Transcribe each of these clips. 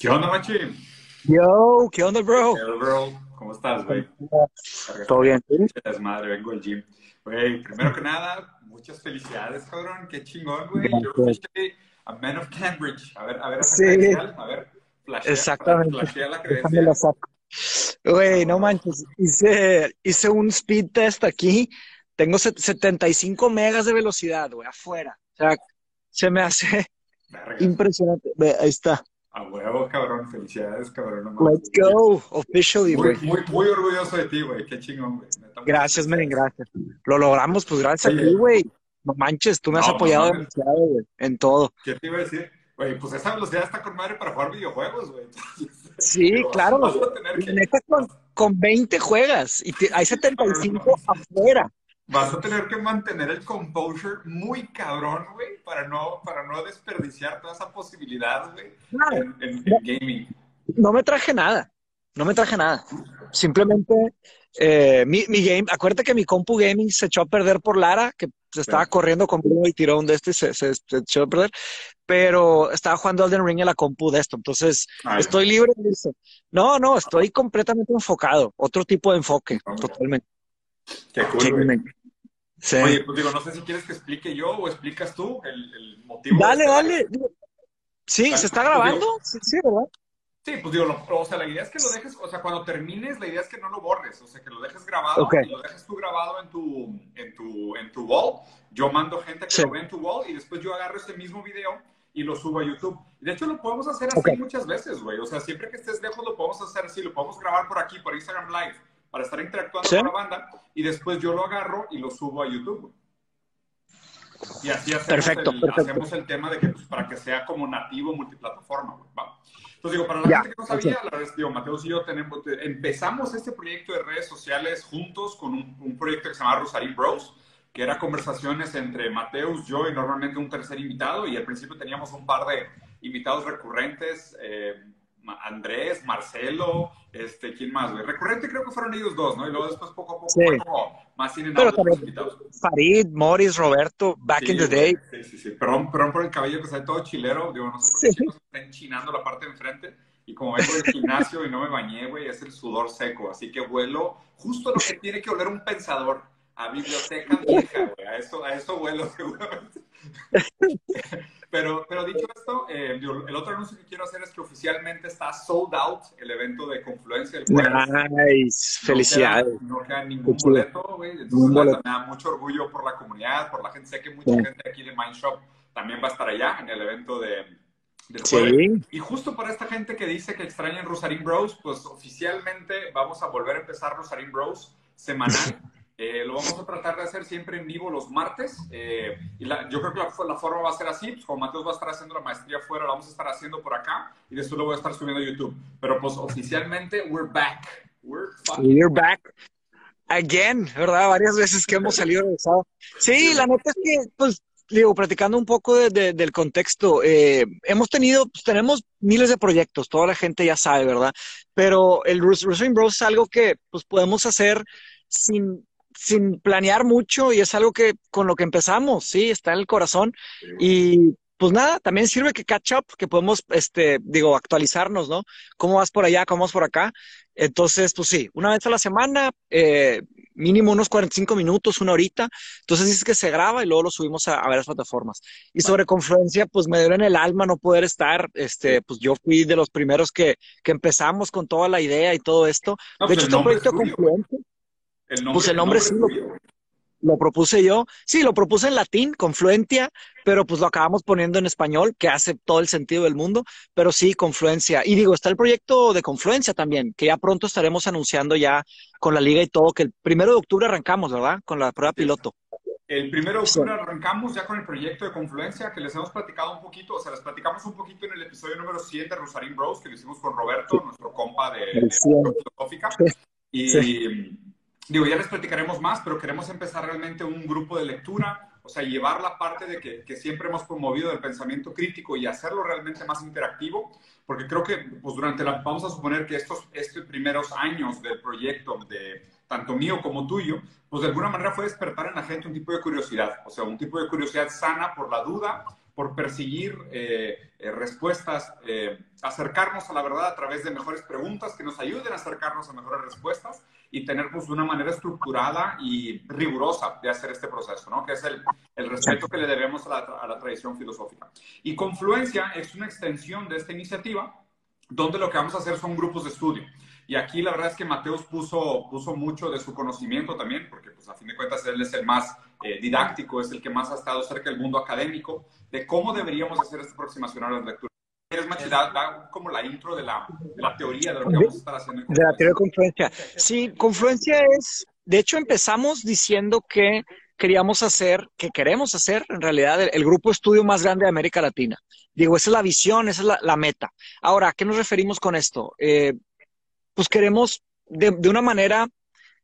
¿Qué onda, Machi? Yo, ¿qué onda, bro? ¿Qué onda, bro? ¿Cómo estás, güey? ¿Todo bien? Desmadre, vengo al gym. Güey, primero que nada, muchas felicidades, cabrón. Qué chingón, güey. Yo Gracias. a Man of Cambridge. A ver, a ver, esa Sí. credencial. A ver, flashea, Exactamente. flashea la credencial. la saco. Güey, no manches, hice, hice un speed test aquí. Tengo set- 75 megas de velocidad, güey, afuera. O sea, se me hace Verga. impresionante. Ve, ahí está. A huevo, cabrón. Felicidades, cabrón. no. Let's go, officially, güey. muy, muy orgulloso de ti, güey. Qué chingón, güey. Gracias, men, gracias. Lo logramos, pues gracias a ti, güey. No manches, tú me has No, apoyado demasiado, güey, en todo. ¿Qué te iba a decir? Güey, pues esa velocidad está con madre para jugar videojuegos, güey. Sí, claro. Vas a tener La que, neta, con, con 20 juegas y te- hay 75 afuera. Vas a tener que mantener el composure muy cabrón, güey, para no, para no desperdiciar toda esa posibilidad, güey, Claro. en, en- en gaming. No me traje nada, no me traje nada. Simplemente eh, mi, mi game, acuérdate que mi compu gaming se echó a perder por Lara, que se estaba Sí. corriendo conmigo y tiró un de este y se, se- se echó a perder, pero estaba jugando Elden Ring en la compu de esto, entonces Ay, estoy libre de eso. No, no, estoy completamente enfocado, otro tipo de enfoque, totalmente. qué cool. Sí. Oye, pues digo, no sé si quieres que explique yo o explicas tú el, el motivo. Dale, este dale. live. Sí, ¿se está pues, grabando? digo- Sí, sí, ¿verdad? Sí, pues digo, lo- o sea, la idea es que lo dejes, o sea, cuando termines, la idea es que no lo borres, o sea, que lo dejes grabado, Ok. y lo dejes tú grabado en tu, en tu, en tu wall. Yo mando gente que Sí. lo ve en tu wall y después yo agarro ese mismo video y lo subo a YouTube. De hecho lo podemos hacer así Ok. muchas veces, güey. O sea, siempre que estés lejos lo podemos hacer así, lo podemos grabar por aquí, por Instagram Live, para estar interactuando Sí. con la banda y después yo lo agarro y lo subo a YouTube. güey. Y así hacemos, Perfecto, el, perfecto. hacemos el tema de que pues, para que sea como nativo multiplataforma, güey. Entonces digo, para la Ya, gente que no sabía, la verdad digo, Mateus y yo tenemos, empezamos este proyecto de redes sociales juntos con un, un proyecto que se llama Rosarín Bros, que era conversaciones entre Mateus, yo y normalmente un tercer invitado, y al principio teníamos un par de invitados recurrentes, eh, Andrés, Marcelo, este, ¿quién más, güey? Recurrente creo que fueron ellos dos, ¿no? Y luego después poco a poco Sí. fue como más sin Pero también- invitados. Farid, Morris, Roberto, back Sí, in the day. Sí, sí, sí. Perdón, perdón por el cabello que está todo chilero. Digo, no sé por qué Sí. chicos me está enchinando la parte de enfrente. Y como vengo del gimnasio y no me bañé, güey, es el sudor seco. Así que vuelo justo lo que tiene que oler un pensador. A biblioteca vieja, güey. A eso, a eso vuelo seguramente. Pero, pero dicho esto, eh, el otro anuncio que quiero hacer es que oficialmente está sold out el evento de Confluencia jueves. Nice, No felicidades. queda- No queda ningún boleto, güey. Entonces, boleto. me da mucho orgullo por la comunidad, por la gente. Sé que mucha Sí. gente aquí de Mindshop también va a estar allá en el evento de. Sí, Y justo para esta gente que dice que extrañan Rosarín Bros, pues oficialmente vamos a volver a empezar Rosarín Bros semanal. Eh, lo vamos a tratar de hacer siempre en vivo los martes. eh, y la- yo creo que la, la forma va a ser así. Pues como Mateos va a estar haciendo la maestría afuera, la vamos a estar haciendo por acá. Y después lo voy a estar subiendo a YouTube. Pero pues oficialmente, we're back. We're we're back again, ¿verdad? Varias veces que hemos salido sábado. Sí, la neta es que, pues, digo, platicando un poco de- de- del contexto, eh, hemos tenido, pues, tenemos miles de proyectos, toda la gente ya sabe, ¿verdad? Pero el Wrestling Bros es algo que, pues, podemos hacer sin, sin planear mucho y es algo que con lo que empezamos, sí, está en el corazón. Y pues nada, también sirve que catch up, que podemos, este, digo, actualizarnos, ¿no? ¿Cómo vas por allá? ¿Cómo vas por acá? Entonces, pues sí, una vez a la semana, eh, mínimo unos 45 minutos, una horita. Entonces dices que se graba y luego lo subimos a, a varias plataformas. Y sobre Confluencia, pues me duele en el alma no poder estar. Este, pues yo fui de los primeros que, que empezamos con toda la idea y todo esto. No, de pues hecho, este es proyecto Confluencia El nombre, Pues el nombre es sí lo- propuse yo. Sí, lo propuse en latín, Confluentia, pero pues lo acabamos poniendo en español, que hace todo el sentido del mundo, pero sí, Confluencia. Y digo, está el proyecto de Confluencia también, que ya pronto estaremos anunciando ya con la liga y todo, que el primero de octubre arrancamos, ¿verdad? Con la prueba piloto. El primero de octubre arrancamos ya con el proyecto de Confluencia, que les hemos platicado un poquito, o sea, les platicamos un poquito en el episodio número 100 de Rosarín Bros, que lo hicimos con Roberto, nuestro compa de, El de 100. Filosófica. Sí. Digo, ya les platicaremos más, pero queremos empezar realmente un grupo de lectura, o sea, llevar la parte de que, que siempre hemos promovido del pensamiento crítico y hacerlo realmente más interactivo, porque creo que pues durante la, vamos a suponer que estos, estos primeros años del proyecto, de tanto mío como tuyo, pues de alguna manera fue despertar en la gente un tipo de curiosidad, o sea, un tipo de curiosidad sana por la duda, por perseguir eh, eh, respuestas, eh, acercarnos a la verdad a través de mejores preguntas que nos ayuden a acercarnos a mejores respuestas y tener pues una manera estructurada y rigurosa de hacer este proceso, ¿no? Que es el, respeto que le debemos a la, a la tradición filosófica. Y Confluencia es una extensión de esta iniciativa donde lo que vamos a hacer son grupos de estudio. Y aquí la verdad es que Mateus puso, puso mucho de su conocimiento también, porque pues a fin de cuentas él es el más eh, didáctico, es el que más ha estado cerca del mundo académico, de cómo deberíamos hacer esta aproximación a las lecturas. ¿Quieres, Machi, da, como la intro de la, de la, teoría de lo que vamos a estar haciendo? de la teoría de confluencia. Sí, confluencia es, de hecho empezamos diciendo que queríamos hacer, que queremos hacer en realidad el, el, grupo estudio más grande de América Latina. Digo, esa es la visión, esa es la, la meta. Ahora, ¿a qué nos referimos con esto? Eh, pues queremos de, de, una manera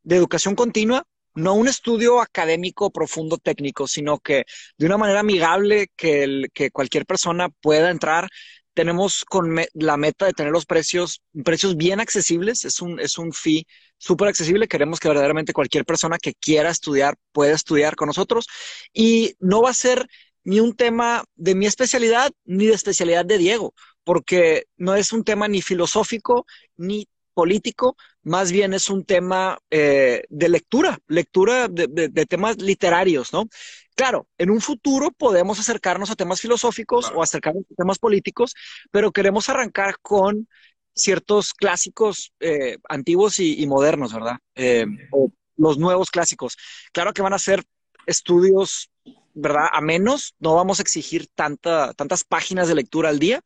de educación continua, no un estudio académico profundo técnico, sino que de una manera amigable que, el, que cualquier persona pueda entrar. Tenemos con la meta de tener los precios, precios bien accesibles, es un, es un fee súper accesible. Queremos que verdaderamente cualquier persona que quiera estudiar pueda estudiar con nosotros y no va a ser ni un tema de mi especialidad ni de especialidad de Diego, porque no es un tema ni filosófico ni político, más bien es un tema eh, de lectura, lectura de, temas literarios, ¿no? Claro, en un futuro podemos acercarnos a temas filosóficos claro. o acercarnos a temas políticos, pero queremos arrancar con ciertos clásicos eh, antiguos y, y, modernos, ¿verdad? Eh, o los nuevos clásicos. Claro que van a ser estudios, ¿verdad? A menos, no vamos a exigir tanta, tantas páginas de lectura al día,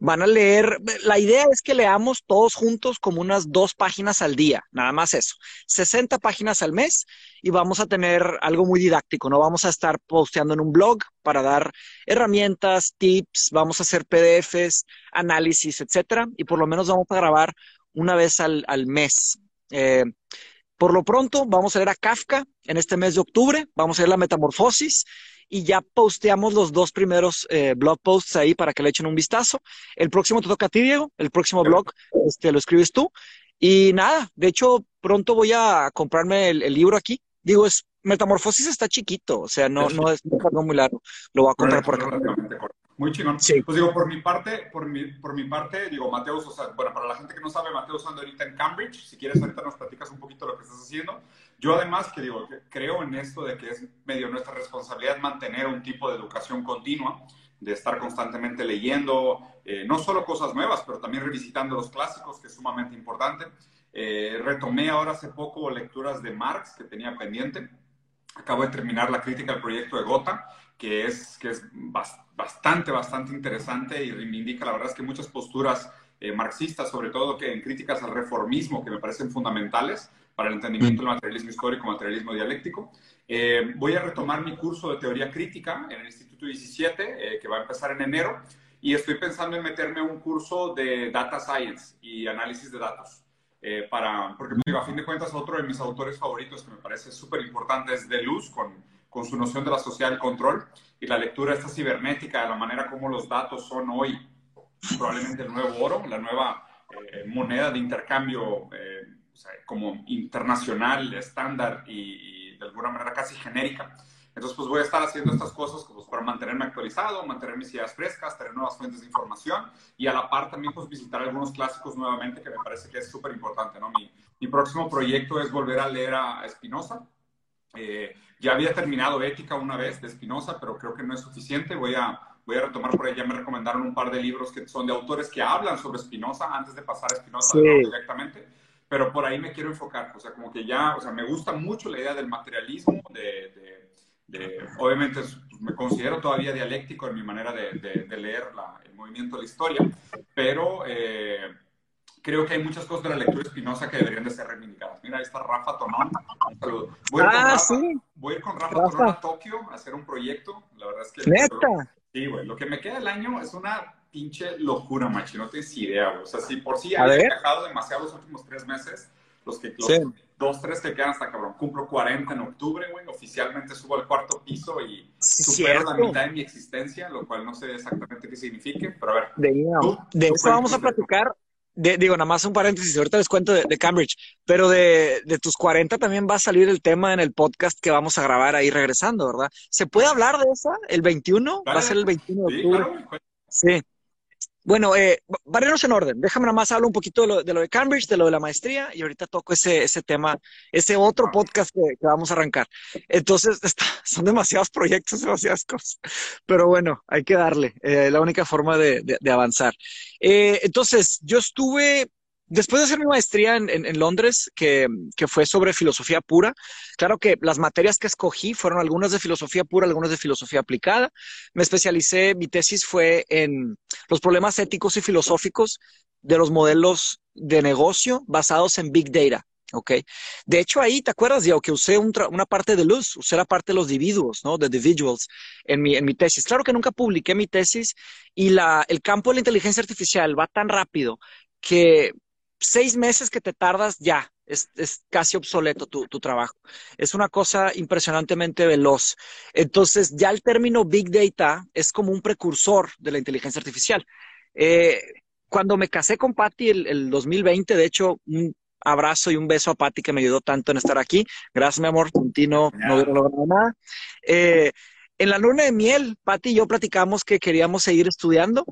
van a leer, la idea es que leamos todos juntos como unas dos páginas al día, nada más eso, 60 páginas al mes y vamos a tener algo muy didáctico, no vamos a estar posteando en un blog para dar herramientas, tips, vamos a hacer PDFs, análisis, etcétera, y por lo menos vamos a grabar una vez al, al mes. Eh, por lo pronto, vamos a leer a Kafka en este mes de octubre, vamos a leer la metamorfosis y ya posteamos los dos primeros eh, blog posts ahí para que le echen un vistazo. El próximo te toca a ti, Diego, el próximo blog este, lo escribes tú. Y nada, de hecho, pronto voy a comprarme el, el libro aquí. Digo, es Metamorfosis está chiquito, o sea, no, no es no, muy largo. Lo voy a comprar por acá. Muy chingón. Sí. Pues digo, por mi parte, por mi, por mi parte, digo, Mateus, o sea, bueno, para la gente que no sabe, Mateus anda ahorita en Cambridge. Si quieres, ahorita nos platicas un poquito lo que estás haciendo. Yo además, que digo, creo en esto de que es medio nuestra responsabilidad mantener un tipo de educación continua, de estar constantemente leyendo, eh, no solo cosas nuevas, pero también revisitando los clásicos, que es sumamente importante. Eh, retomé ahora hace poco lecturas de Marx que tenía pendiente. Acabo de terminar la crítica al proyecto de Gotha, que es, que es bastante, bastante interesante y reivindica, la verdad es que muchas posturas eh, marxistas, sobre todo que en críticas al reformismo, que me parecen fundamentales para el entendimiento del materialismo histórico, materialismo dialéctico. Eh, voy a retomar mi curso de teoría crítica en el Instituto 17, eh, que va a empezar en enero, y estoy pensando en meterme un curso de data science y análisis de datos. Eh, para, porque digo, a fin de cuentas otro de mis autores favoritos que me parece súper importante es Deleuze con, con su noción de la sociedad del control y la lectura esta cibernética de la manera como los datos son hoy probablemente el nuevo oro, la nueva eh, moneda de intercambio eh, sea, como internacional, estándar y, y, de alguna manera casi genérica. Entonces, pues voy a estar haciendo estas cosas pues, para mantenerme actualizado, mantener mis ideas frescas, tener nuevas fuentes de información y a la par también pues, visitar algunos clásicos nuevamente que me parece que es súper importante. ¿no? Mi, mi, próximo proyecto es volver a leer a Spinoza. Eh, ya había terminado Ética una vez de Spinoza, pero creo que no es suficiente. Voy a, voy a retomar por ahí. Ya me recomendaron un par de libros que son de autores que hablan sobre Spinoza antes de pasar a Spinoza sí. directamente. Pero por ahí me quiero enfocar. O sea, como que ya, o sea, me gusta mucho la idea del materialismo, de, de de, obviamente me considero todavía dialéctico en mi manera de, de, leer la, el movimiento de la historia, pero eh, creo que hay muchas cosas de la lectura espinosa que deberían de ser reivindicadas. Mira, ahí está Rafa Tonón. Un saludo. Voy a ir, ah, Rafa, sí. voy a, ir con Rafa, Rafa, Tonón a Tokio a hacer un proyecto. La verdad es que... ¿Neta? Sí, güey. Lo que me queda del año es una pinche locura, machi. No tienes idea, güey. O sea, si por sí he viajado demasiado los últimos tres meses, los que... Los, sí dos, tres que quedan hasta cabrón. Cumplo 40 en octubre, güey. Oficialmente subo al cuarto piso y supero la mitad de mi existencia, lo cual no sé exactamente qué signifique, pero a ver. De, ¿tú, de eso vamos a platicar. digo, nada más un paréntesis, ahorita les cuento de, Cambridge, pero de, tus 40 también va a salir el tema en el podcast que vamos a grabar ahí regresando, ¿verdad? ¿Se puede hablar de esa? ¿El 21? va a ser el 21 de octubre. Sí. Bueno, eh, varios en orden. Déjame nada más hablar un poquito de lo, de Cambridge, de lo de la maestría, y ahorita toco ese, ese tema, ese otro podcast que, vamos a arrancar. Entonces, son demasiados proyectos, demasiadas cosas. Pero bueno, hay que darle. Eh, la única forma de, de, avanzar. Eh, entonces, yo estuve Después de hacer mi maestría en, Londres, que, fue sobre filosofía pura, claro que las materias que escogí fueron algunas de filosofía pura, algunas de filosofía aplicada. Me especialicé, mi tesis fue en los problemas éticos y filosóficos de los modelos de negocio basados en Big Data. ¿ok? De hecho, ahí, ¿te acuerdas, Diego, que usé una parte de luz, usé la parte de los individuos, ¿no? De individuals en mi, en mi tesis. Claro que nunca publiqué mi tesis y la, el campo de la inteligencia artificial va tan rápido que seis meses que te tardas, ya, es, casi obsoleto tu, trabajo. Es una cosa impresionantemente veloz. Entonces, ya el término Big Data es como un precursor de la inteligencia artificial. Eh, cuando me casé con Patty el, el 2020, de hecho, un abrazo y un beso a Patty que me ayudó tanto en estar aquí. Gracias, mi amor. Tintino no hubiera logrado nada. Eh, en la luna de miel, Patty y yo platicamos que queríamos seguir estudiando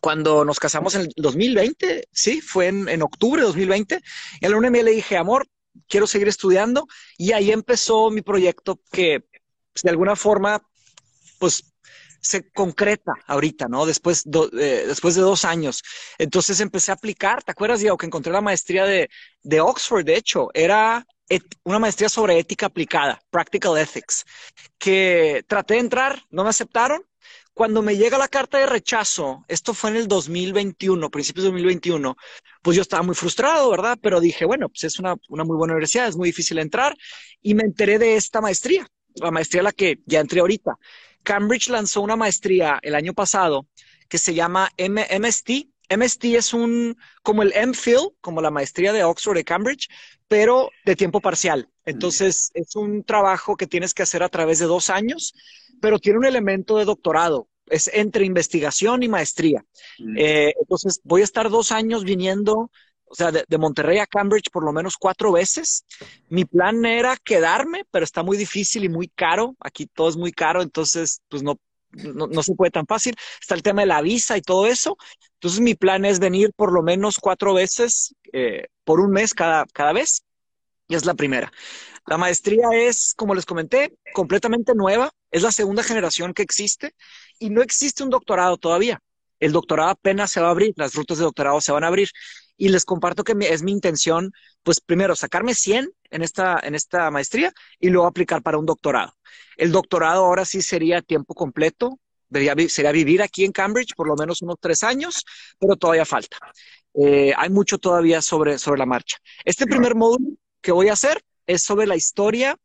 cuando nos casamos en el 2020, sí, fue en, octubre de 2020, en la UNM le dije, amor, quiero seguir estudiando, y ahí empezó mi proyecto que pues, de alguna forma, pues se concreta ahorita, ¿no? Después, eh, después de dos años. Entonces empecé a aplicar, ¿te acuerdas, Diego, que encontré la maestría de, de Oxford, de hecho, era una maestría sobre ética aplicada, Practical Ethics, que traté de entrar, no me aceptaron, cuando me llega la carta de rechazo, esto fue en el 2021, principios de 2021, pues yo estaba muy frustrado, ¿verdad? Pero dije, bueno, pues es una, muy buena universidad, es muy difícil entrar, y me enteré de esta maestría, la maestría a la que ya entré ahorita. Cambridge lanzó una maestría el año pasado que se llama MST. MST es un, como el MPhil, como la maestría de Oxford de Cambridge, pero de tiempo parcial. Entonces, es un trabajo que tienes que hacer a través de dos años pero tiene un elemento de doctorado. Es entre investigación y maestría. Mm. Eh, entonces, voy a estar dos años viniendo, o sea, de, Monterrey a Cambridge por lo menos cuatro veces. Mi plan era quedarme, pero está muy difícil y muy caro. Aquí todo es muy caro, entonces, pues no, no, se puede tan fácil. Está el tema de la visa y todo eso. Entonces, mi plan es venir por lo menos cuatro veces eh, por un mes cada, cada vez. Y es la primera. La maestría es, como les comenté, completamente nueva. Es la segunda generación que existe y no existe un doctorado todavía. El doctorado apenas se va a abrir, las rutas de doctorado se van a abrir. Y les comparto que es mi intención, pues primero sacarme 100 en esta, en esta maestría y luego aplicar para un doctorado. El doctorado ahora sí sería tiempo completo, sería vivir aquí en Cambridge por lo menos unos tres años, pero todavía falta. Eh, hay mucho todavía sobre, sobre la marcha. Este primer módulo que voy a hacer es sobre la historia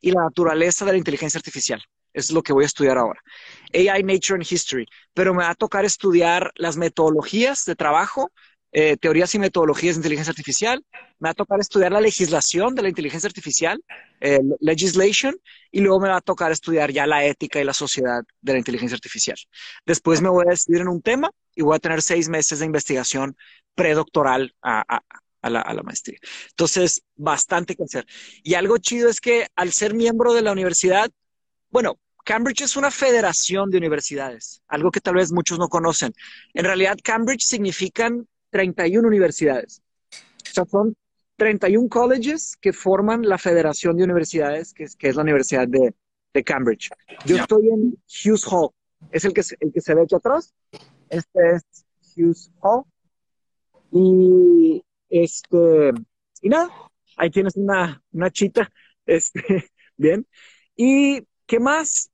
y la naturaleza de la inteligencia artificial. Es lo que voy a estudiar ahora. AI, Nature and History. Pero me va a tocar estudiar las metodologías de trabajo, eh, teorías y metodologías de inteligencia artificial. Me va a tocar estudiar la legislación de la inteligencia artificial, eh, legislation, y luego me va a tocar estudiar ya la ética y la sociedad de la inteligencia artificial. Después me voy a decidir en un tema y voy a tener seis meses de investigación predoctoral a, a la, maestría. Entonces, bastante que hacer. Y algo chido es que al ser miembro de la universidad, bueno, Cambridge es una federación de universidades, algo que tal vez muchos no conocen. En realidad, Cambridge significan 31 universidades. O sea, son 31 colleges que forman la federación de universidades, que es, que es la Universidad de, Cambridge. Yo estoy en Hughes Hall, es el que, el que se ve aquí atrás. Este es Hughes Hall. Y este, y nada, ahí tienes una, una chita. Este, bien. ¿Y qué más?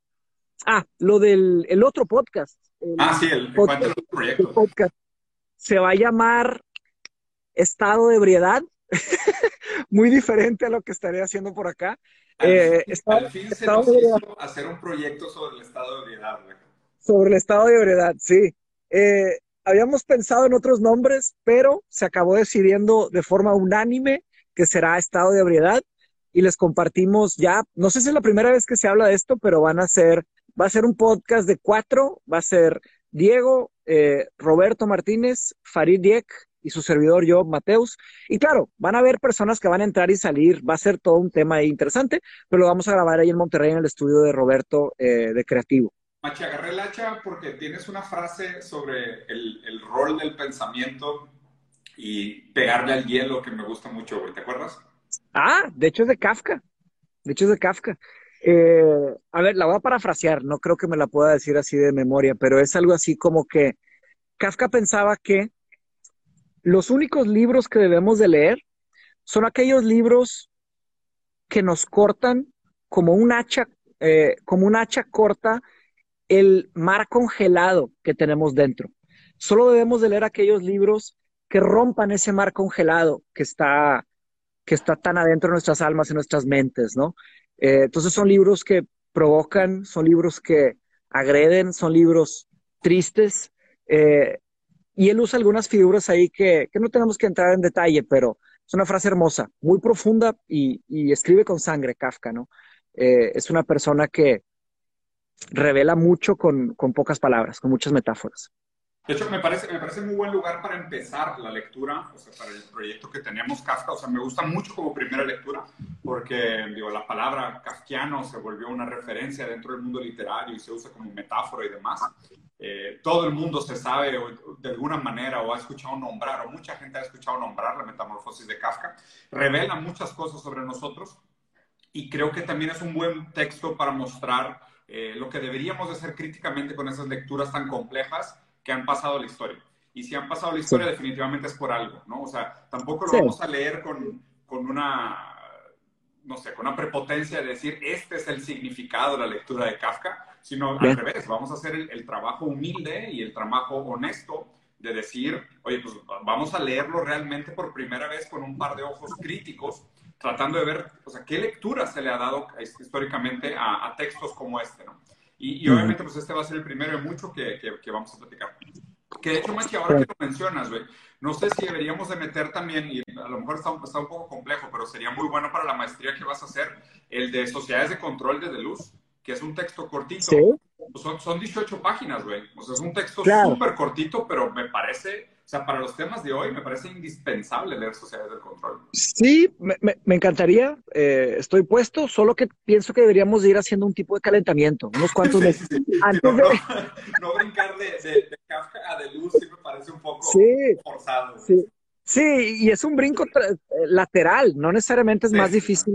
Ah, lo del el otro podcast. ah, sí, el, podcast, el podcast. Se va a llamar Estado de Ebriedad. Muy diferente a lo que estaré haciendo por acá. Al, eh, fin, se nos hizo hacer un proyecto sobre el estado de ebriedad. Sobre el estado de ebriedad, sí. Eh, habíamos pensado en otros nombres, pero se acabó decidiendo de forma unánime que será estado de ebriedad y les compartimos ya, no sé si es la primera vez que se habla de esto, pero van a ser, va a ser un podcast de cuatro, va a ser Diego, eh, Roberto Martínez, Farid Diek y su servidor yo, Mateus. Y claro, van a haber personas que van a entrar y salir, va a ser todo un tema interesante, pero lo vamos a grabar ahí en Monterrey en el estudio de Roberto eh, de Creativo. Machi, agarré el hacha porque tienes una frase sobre el, el rol del pensamiento y pegarle al hielo que me gusta mucho. ¿Te acuerdas? Ah, de hecho es de Kafka. De hecho es de Kafka. Eh, a ver, la voy a parafrasear, no creo que me la pueda decir así de memoria, pero es algo así como que Kafka pensaba que los únicos libros que debemos de leer son aquellos libros que nos cortan como un hacha, eh, como un hacha corta el mar congelado que tenemos dentro. Solo debemos de leer aquellos libros que rompan ese mar congelado que está, que está tan adentro de nuestras almas y nuestras mentes, ¿no? Eh, entonces son libros que provocan, son libros que agreden, son libros tristes. Eh, y él usa algunas figuras ahí que, que, no tenemos que entrar en detalle, pero es una frase hermosa, muy profunda y, y escribe con sangre Kafka, ¿no? Eh, es una persona que revela mucho con, con pocas palabras, con muchas metáforas. De hecho, me parece, me parece muy buen lugar para empezar la lectura, o sea, para el proyecto que tenemos Kafka. O sea, me gusta mucho como primera lectura, porque, digo, la palabra kafkiano se volvió una referencia dentro del mundo literario y se usa como metáfora y demás. Eh, todo el mundo se sabe de alguna manera o ha escuchado nombrar, o mucha gente ha escuchado nombrar la metamorfosis de Kafka. Revela muchas cosas sobre nosotros y creo que también es un buen texto para mostrar eh, lo que deberíamos de hacer críticamente con esas lecturas tan complejas que han pasado la historia. Y si han pasado la historia, definitivamente es por algo, ¿no? O sea, tampoco lo vamos a leer con, con, una, no sé, con una prepotencia de decir, este es el significado de la lectura de Kafka, sino al revés, vamos a hacer el, el, trabajo humilde y el trabajo honesto de decir, oye, pues vamos a leerlo realmente por primera vez con un par de ojos críticos, tratando de ver, o sea, qué lectura se le ha dado históricamente a, a textos como este, ¿no? Y, obviamente, pues este va a ser el primero de mucho que, que, vamos a platicar. Que de hecho, Machi, ahora que lo mencionas, güey, no sé si deberíamos de meter también, y a lo mejor está, está, un poco complejo, pero sería muy bueno para la maestría que vas a hacer, el de Sociedades de Control de Luz, que es un texto cortito. ¿Sí? Pues son, son 18 páginas, güey. O sea, es un texto súper cortito, pero me parece o sea, para los temas de hoy me parece indispensable leer Sociedades del Control. Sí, me, me, encantaría. Eh, estoy puesto, solo que pienso que deberíamos ir haciendo un tipo de calentamiento, unos cuantos meses. Antes no, de... no, brincar de, de, de, Kafka a de luz, sí me parece un poco forzado. Sí. sí, y es un brinco lateral, no necesariamente es más difícil.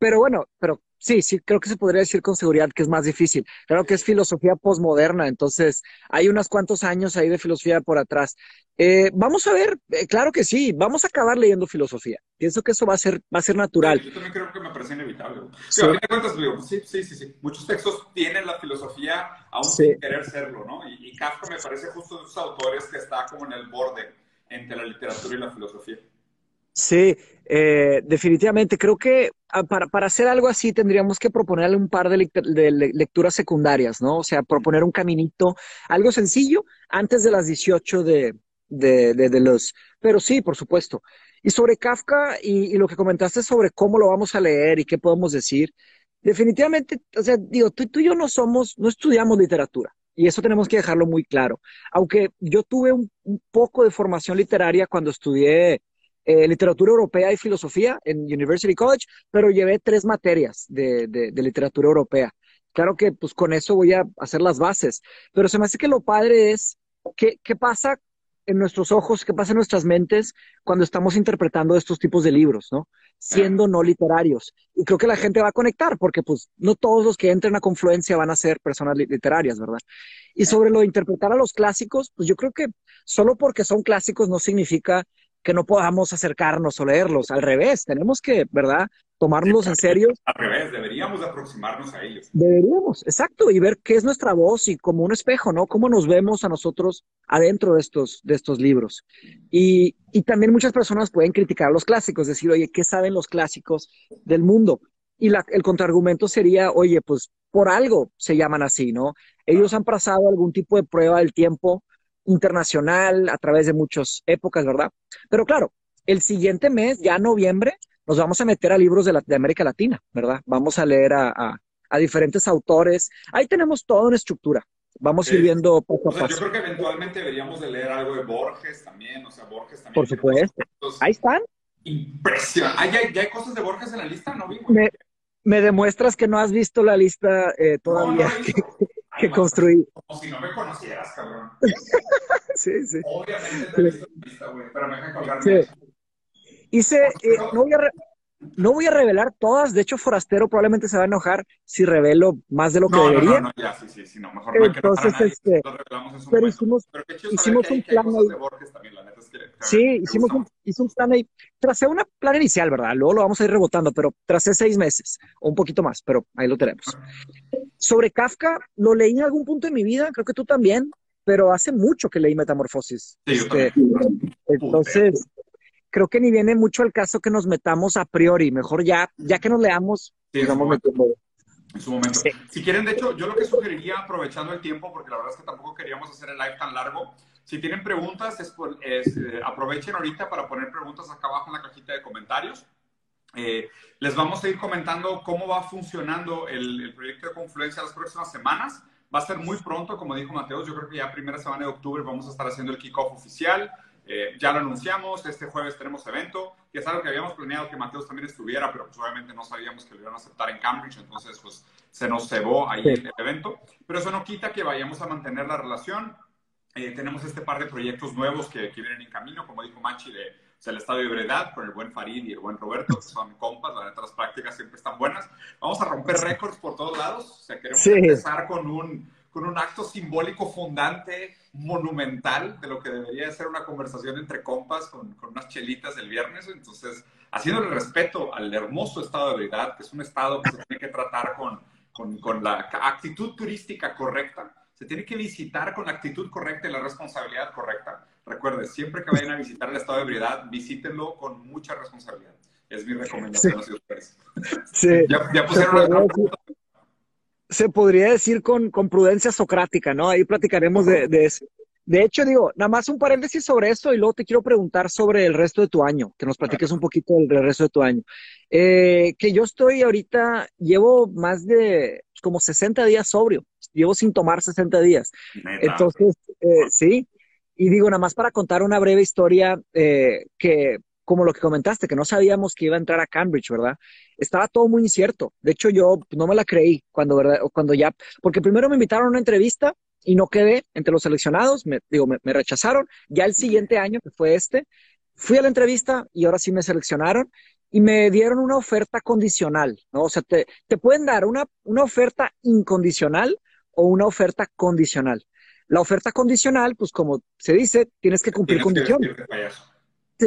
Pero bueno, pero sí, sí, creo que se podría decir con seguridad que es más difícil. Claro que es filosofía posmoderna, entonces hay unos cuantos años ahí de filosofía por atrás. Eh, vamos a ver, eh, claro que sí, vamos a acabar leyendo filosofía. Pienso que eso va a ser, va a ser natural. yo también creo que me parece inevitable. Sí. a cuentas, digo, sí, sí, sí, sí. Muchos textos tienen la filosofía aún sin querer serlo, ¿no? Y, y Kafka me parece justo de esos autores que está como en el borde entre la literatura y la filosofía. Sí, eh, definitivamente. Creo que ah, para, para, hacer algo así tendríamos que proponerle un par de, lecturas secundarias, ¿no? O sea, proponer un caminito, algo sencillo, antes de las 18 de, de, los... Pero sí, por supuesto. Y sobre Kafka y, lo que comentaste sobre cómo lo vamos a leer y qué podemos decir, definitivamente, o sea, digo, tú, y yo no somos, no estudiamos literatura. Y eso tenemos que dejarlo muy claro. Aunque yo tuve un poco de formación literaria cuando estudié eh, literatura europea y filosofía en University College, pero llevé tres materias de, de, de, literatura europea. Claro que pues con eso voy a hacer las bases, pero se me hace que lo padre es qué, qué pasa en nuestros ojos, qué pasa en nuestras mentes cuando estamos interpretando estos tipos de libros, ¿no? Siendo no literarios. Y creo que la gente va a conectar, porque pues no todos los que entren a Confluencia van a ser personas literarias, ¿verdad? Y sobre lo de interpretar a los clásicos, pues yo creo que solo porque son clásicos no significa que no podamos acercarnos o leerlos. Al revés, tenemos que, ¿verdad? Tomarlos en serio. Al revés, deberíamos aproximarnos a ellos. Deberíamos, exacto, y ver qué es nuestra voz y como un espejo, ¿no? Cómo nos vemos a nosotros adentro de estos, de estos libros. Y, y también muchas personas pueden criticar a los clásicos, decir, oye, ¿qué saben los clásicos del mundo? Y la, el contraargumento sería, oye, pues por algo se llaman así, ¿no? Ellos han pasado algún tipo de prueba del tiempo internacional a través de muchas épocas, ¿verdad? Pero claro, el siguiente mes, ya noviembre, nos vamos a meter a libros de, la, de América Latina, ¿verdad? Vamos a leer a, a, a, diferentes autores. Ahí tenemos toda una estructura. Vamos a ir viendo poco a paso. yo creo que eventualmente deberíamos de leer algo de Borges también, o sea, Borges también. Por supuesto. Ahí están. Impresionante. ¿Ya, hay cosas de Borges en la lista? No vi. Me, demuestras que no has visto la lista eh, todavía que, construí. Como si no me conocieras, cabrón. sí, sí. Obviamente te he visto la lista, güey, pero me dejan colgarme. Sí. Hice, eh, no voy a, no voy a revelar todas, de hecho Forastero probablemente se va a enojar si revelo más de lo que debería. No, no, ya, sí, sí, sí, no, mejor no Entonces, este, pero hicimos, hicimos un plan ahí. sí, hicimos un, plan ahí. Tracé una plan inicial, ¿verdad? Luego lo vamos a ir rebotando, pero tracé seis meses o un poquito más, pero ahí lo tenemos. Sobre Kafka, lo leí en algún punto de mi vida, creo que tú también, pero hace mucho que leí Metamorfosis. Sí, yo este. Entonces, creo que ni viene mucho al caso que nos metamos a priori. Mejor ya, ya que nos leamos, sí, vamos metiendo. En su momento. Si quieren, de hecho, yo lo que sugeriría, aprovechando el tiempo, porque la verdad es que tampoco queríamos hacer el live tan largo, si tienen preguntas, es, eh, aprovechen ahorita para poner preguntas acá abajo en la cajita de comentarios. Eh, les vamos a ir comentando cómo va funcionando el, el, proyecto de Confluencia las próximas semanas. Va a ser muy pronto, como dijo Mateos, yo creo que ya primera semana de octubre vamos a estar haciendo el kickoff oficial. Eh, ya lo anunciamos, este jueves tenemos evento, que es algo que habíamos planeado que Mateos también estuviera, pero pues obviamente no sabíamos que lo iban a aceptar en Cambridge, entonces pues se nos cebó ahí el evento. Pero eso no quita que vayamos a mantener la relación. Eh, tenemos este par de proyectos nuevos que, que, vienen en camino, como dijo Machi, de o sea, el estado de ebriedad con el buen Farid y el buen Roberto, que son compas, la neta las prácticas siempre están buenas. Vamos a romper récords por todos lados, o sea, queremos empezar con un con un acto simbólico fundante, monumental, de lo que debería de ser una conversación entre compas con, con unas chelitas el viernes. Entonces, haciéndole respeto al hermoso estado de verdad, que es un estado que se tiene que tratar con, con, con la actitud turística correcta, se tiene que visitar con la actitud correcta y la responsabilidad correcta. Recuerde, siempre que vayan a visitar el estado de ebriedad, visítenlo con mucha responsabilidad. Es mi recomendación sí. ustedes. Sí. Ya, ya pusieron se podría decir con, con, prudencia socrática, ¿no? Ahí platicaremos de, de, eso. De hecho, digo, nada más un paréntesis sobre esto y luego te quiero preguntar sobre el resto de tu año, que nos platiques un poquito del, resto de tu año. Eh, que yo estoy ahorita, llevo más de como 60 días sobrio, llevo sin tomar 60 días. Entonces, eh, sí, y digo, nada más para contar una breve historia eh, que como lo que comentaste, que no sabíamos que iba a entrar a Cambridge, ¿verdad? Estaba todo muy incierto. De hecho, yo no me la creí cuando, ¿verdad? cuando ya, porque primero me invitaron a una entrevista y no quedé entre los seleccionados, me, digo, me, rechazaron. Ya el siguiente año, que fue este, fui a la entrevista y ahora sí me seleccionaron y me dieron una oferta condicional, ¿no? O sea, te, te pueden dar una, una oferta incondicional o una oferta condicional. La oferta condicional, pues como se dice, tienes que cumplir condiciones.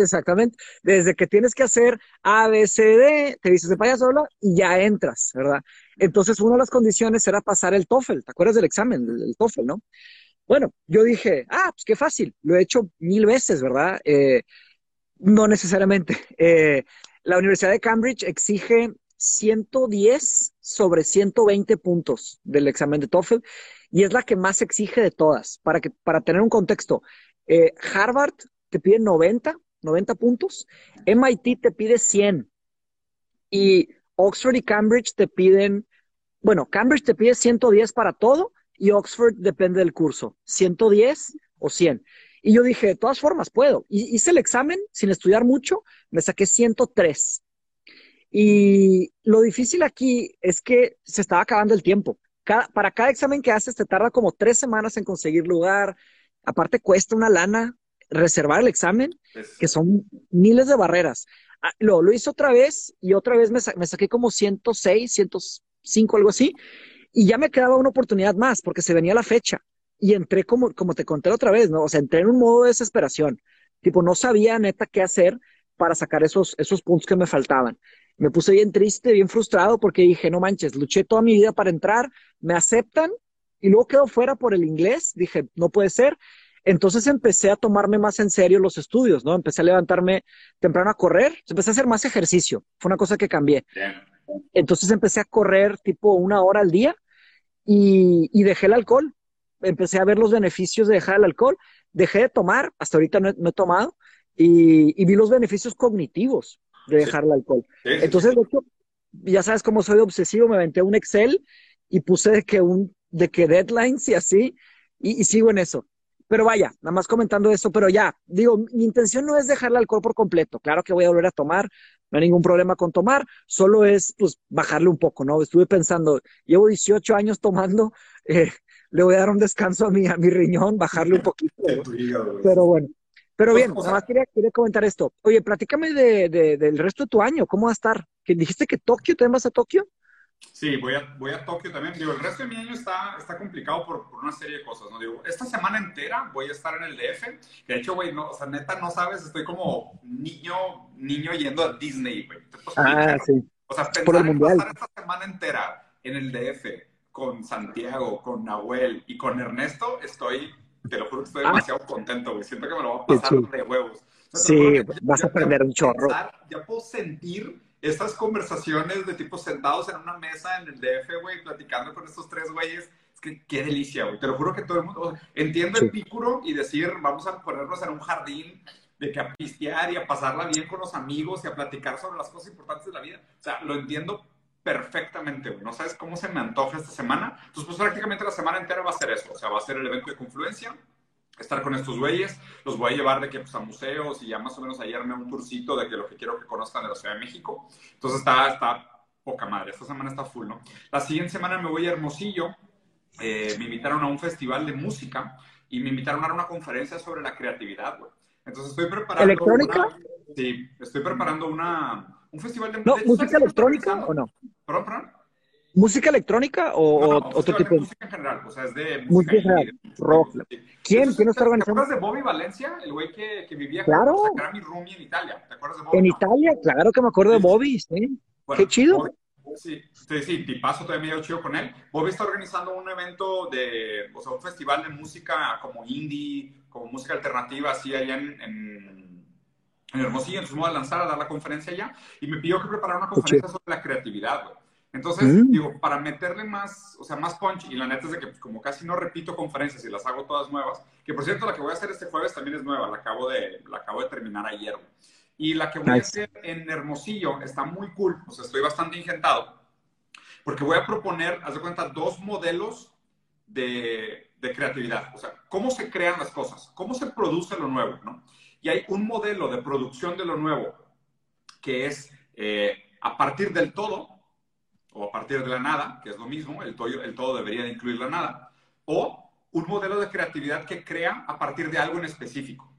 Exactamente. Desde que tienes que hacer A, B, C, D, te dices de payaso y ya entras, ¿verdad? Entonces, una de las condiciones era pasar el TOEFL. ¿Te acuerdas del examen, del TOEFL, no? Bueno, yo dije, ah, pues qué fácil. Lo he hecho mil veces, ¿verdad? Eh, no necesariamente. Eh, la Universidad de Cambridge exige 110 sobre 120 puntos del examen de TOEFL y es la que más exige de todas. Para, que, para tener un contexto, eh, Harvard te pide 90 90 puntos. MIT te pide 100. Y Oxford y Cambridge te piden, bueno, Cambridge te pide 110 para todo y Oxford depende del curso, 110 o 100. Y yo dije, de todas formas, puedo. Y hice el examen sin estudiar mucho, me saqué 103. Y lo difícil aquí es que se estaba acabando el tiempo. para cada examen que haces te tarda como tres semanas en conseguir lugar. Aparte cuesta una lana reservar el examen, que son miles de barreras. Ah, lo, lo hice otra vez y otra vez me, me, saqué como 106, 105, algo así, y ya me quedaba una oportunidad más porque se venía la fecha. Y entré como, como te conté otra vez, ¿no? O sea, entré en un modo de desesperación. Tipo, no sabía neta qué hacer para sacar esos, esos puntos que me faltaban. Me puse bien triste, bien frustrado porque dije, no manches, luché toda mi vida para entrar, me aceptan y luego quedo fuera por el inglés. Dije, no puede ser. Entonces empecé a tomarme más en serio los estudios, ¿no? Empecé a levantarme temprano a correr, empecé a hacer más ejercicio, fue una cosa que cambié. Entonces empecé a correr tipo una hora al día y, dejé el alcohol. Empecé a ver los beneficios de dejar el alcohol, dejé de tomar, hasta ahorita no he, tomado, y, vi los beneficios cognitivos de dejar el alcohol. Entonces, de hecho, ya sabes cómo soy obsesivo, me aventé un Excel y puse que un de que deadlines y así, y, sigo en eso. Pero vaya, nada más comentando eso, pero ya, digo, mi intención no es dejar el alcohol por completo. Claro que voy a volver a tomar, no hay ningún problema con tomar, solo es pues bajarle un poco, ¿no? Estuve pensando, llevo 18 años tomando, eh, le voy a dar un descanso a mi, a mi riñón, bajarle un poquito. pero bueno, pero pues, bien, nada más quería, comentar esto. Oye, platícame de, del resto de tu año, ¿cómo va a estar? ¿Que dijiste que Tokio, ¿te vas a Tokio? Sí, voy a, voy a Tokio también. Digo, el resto de mi año está, está complicado por, por, una serie de cosas, ¿no? Digo, esta semana entera voy a estar en el DF. Que de hecho, güey, no, o sea, neta, no sabes, estoy como niño, niño yendo a Disney, güey. Ah, sí. O sea, pensar en pasar esta semana entera en el DF con Santiago, con Nahuel y con Ernesto, estoy te lo juro que estoy ah. demasiado contento, güey. Siento que me lo voy a pasar de huevos. sí, vas a aprender un chorro. ya puedo sentir estas conversaciones de tipo sentados en una mesa en el DF, güey, platicando con estos tres güeyes. Es que qué delicia, güey. Te lo juro que todo el mundo. entiendo el pícuro y decir, vamos a ponernos en un jardín de que a pistear y a pasarla bien con los amigos y a platicar sobre las cosas importantes de la vida. O sea, lo entiendo perfectamente, güey. No sabes cómo se me antoja esta semana. Entonces, pues prácticamente la semana entera va a ser eso. O sea, va a ser el evento de confluencia, estar con estos güeyes. Los voy a llevar de que, pues, a museos y ya más o menos hallarme un tourcito de que lo que quiero que conozcan de la Ciudad de México. Entonces, está, está poca madre. Esta semana está full, ¿no? La siguiente semana me voy a Hermosillo. Eh, me invitaron a un festival de música y me invitaron a dar una conferencia sobre la creatividad, güey. Entonces, estoy preparando... ¿Electrónica? sí, estoy preparando una un festival de, no, música electrónica o no? ¿Perdón, perdón? ¿Música electrónica o otro tipo música en general? O sea, es de música, general. rock. ¿Quién? ¿Quién está organizando? ¿Te acuerdas de Bobby Valencia? El güey que, que vivía claro. con Sacrami Rumi en Italia. ¿Te acuerdas de Bobby? En Italia, claro que me acuerdo de Bobby, sí. Qué chido. sí, sí, sí, tipazo también medio chido con él. Bobby está organizando un evento de, o sea, un festival de música como indie, como música alternativa, así allá en en Hermosillo, entonces me voy a lanzar a dar la conferencia allá y me pidió que preparara una conferencia sobre la creatividad, güey. Entonces, mm. digo, para meterle más, o sea, más punch, y la neta es de que pues, como casi no repito conferencias y las hago todas nuevas, que por cierto la que voy a hacer este jueves también es nueva, la acabo de, la acabo de terminar ayer. Y la que voy a hacer en Hermosillo está muy cool, o sea, estoy bastante ingentado, porque voy a proponer, haz de cuenta, dos modelos de, de creatividad, o sea, cómo se crean las cosas, cómo se produce lo nuevo, ¿no? Y hay un modelo de producción de lo nuevo que es eh, a partir del todo, o a partir de la nada, que es lo mismo, el todo, el todo debería de incluir la nada, o un modelo de creatividad que crea a partir de algo en específico,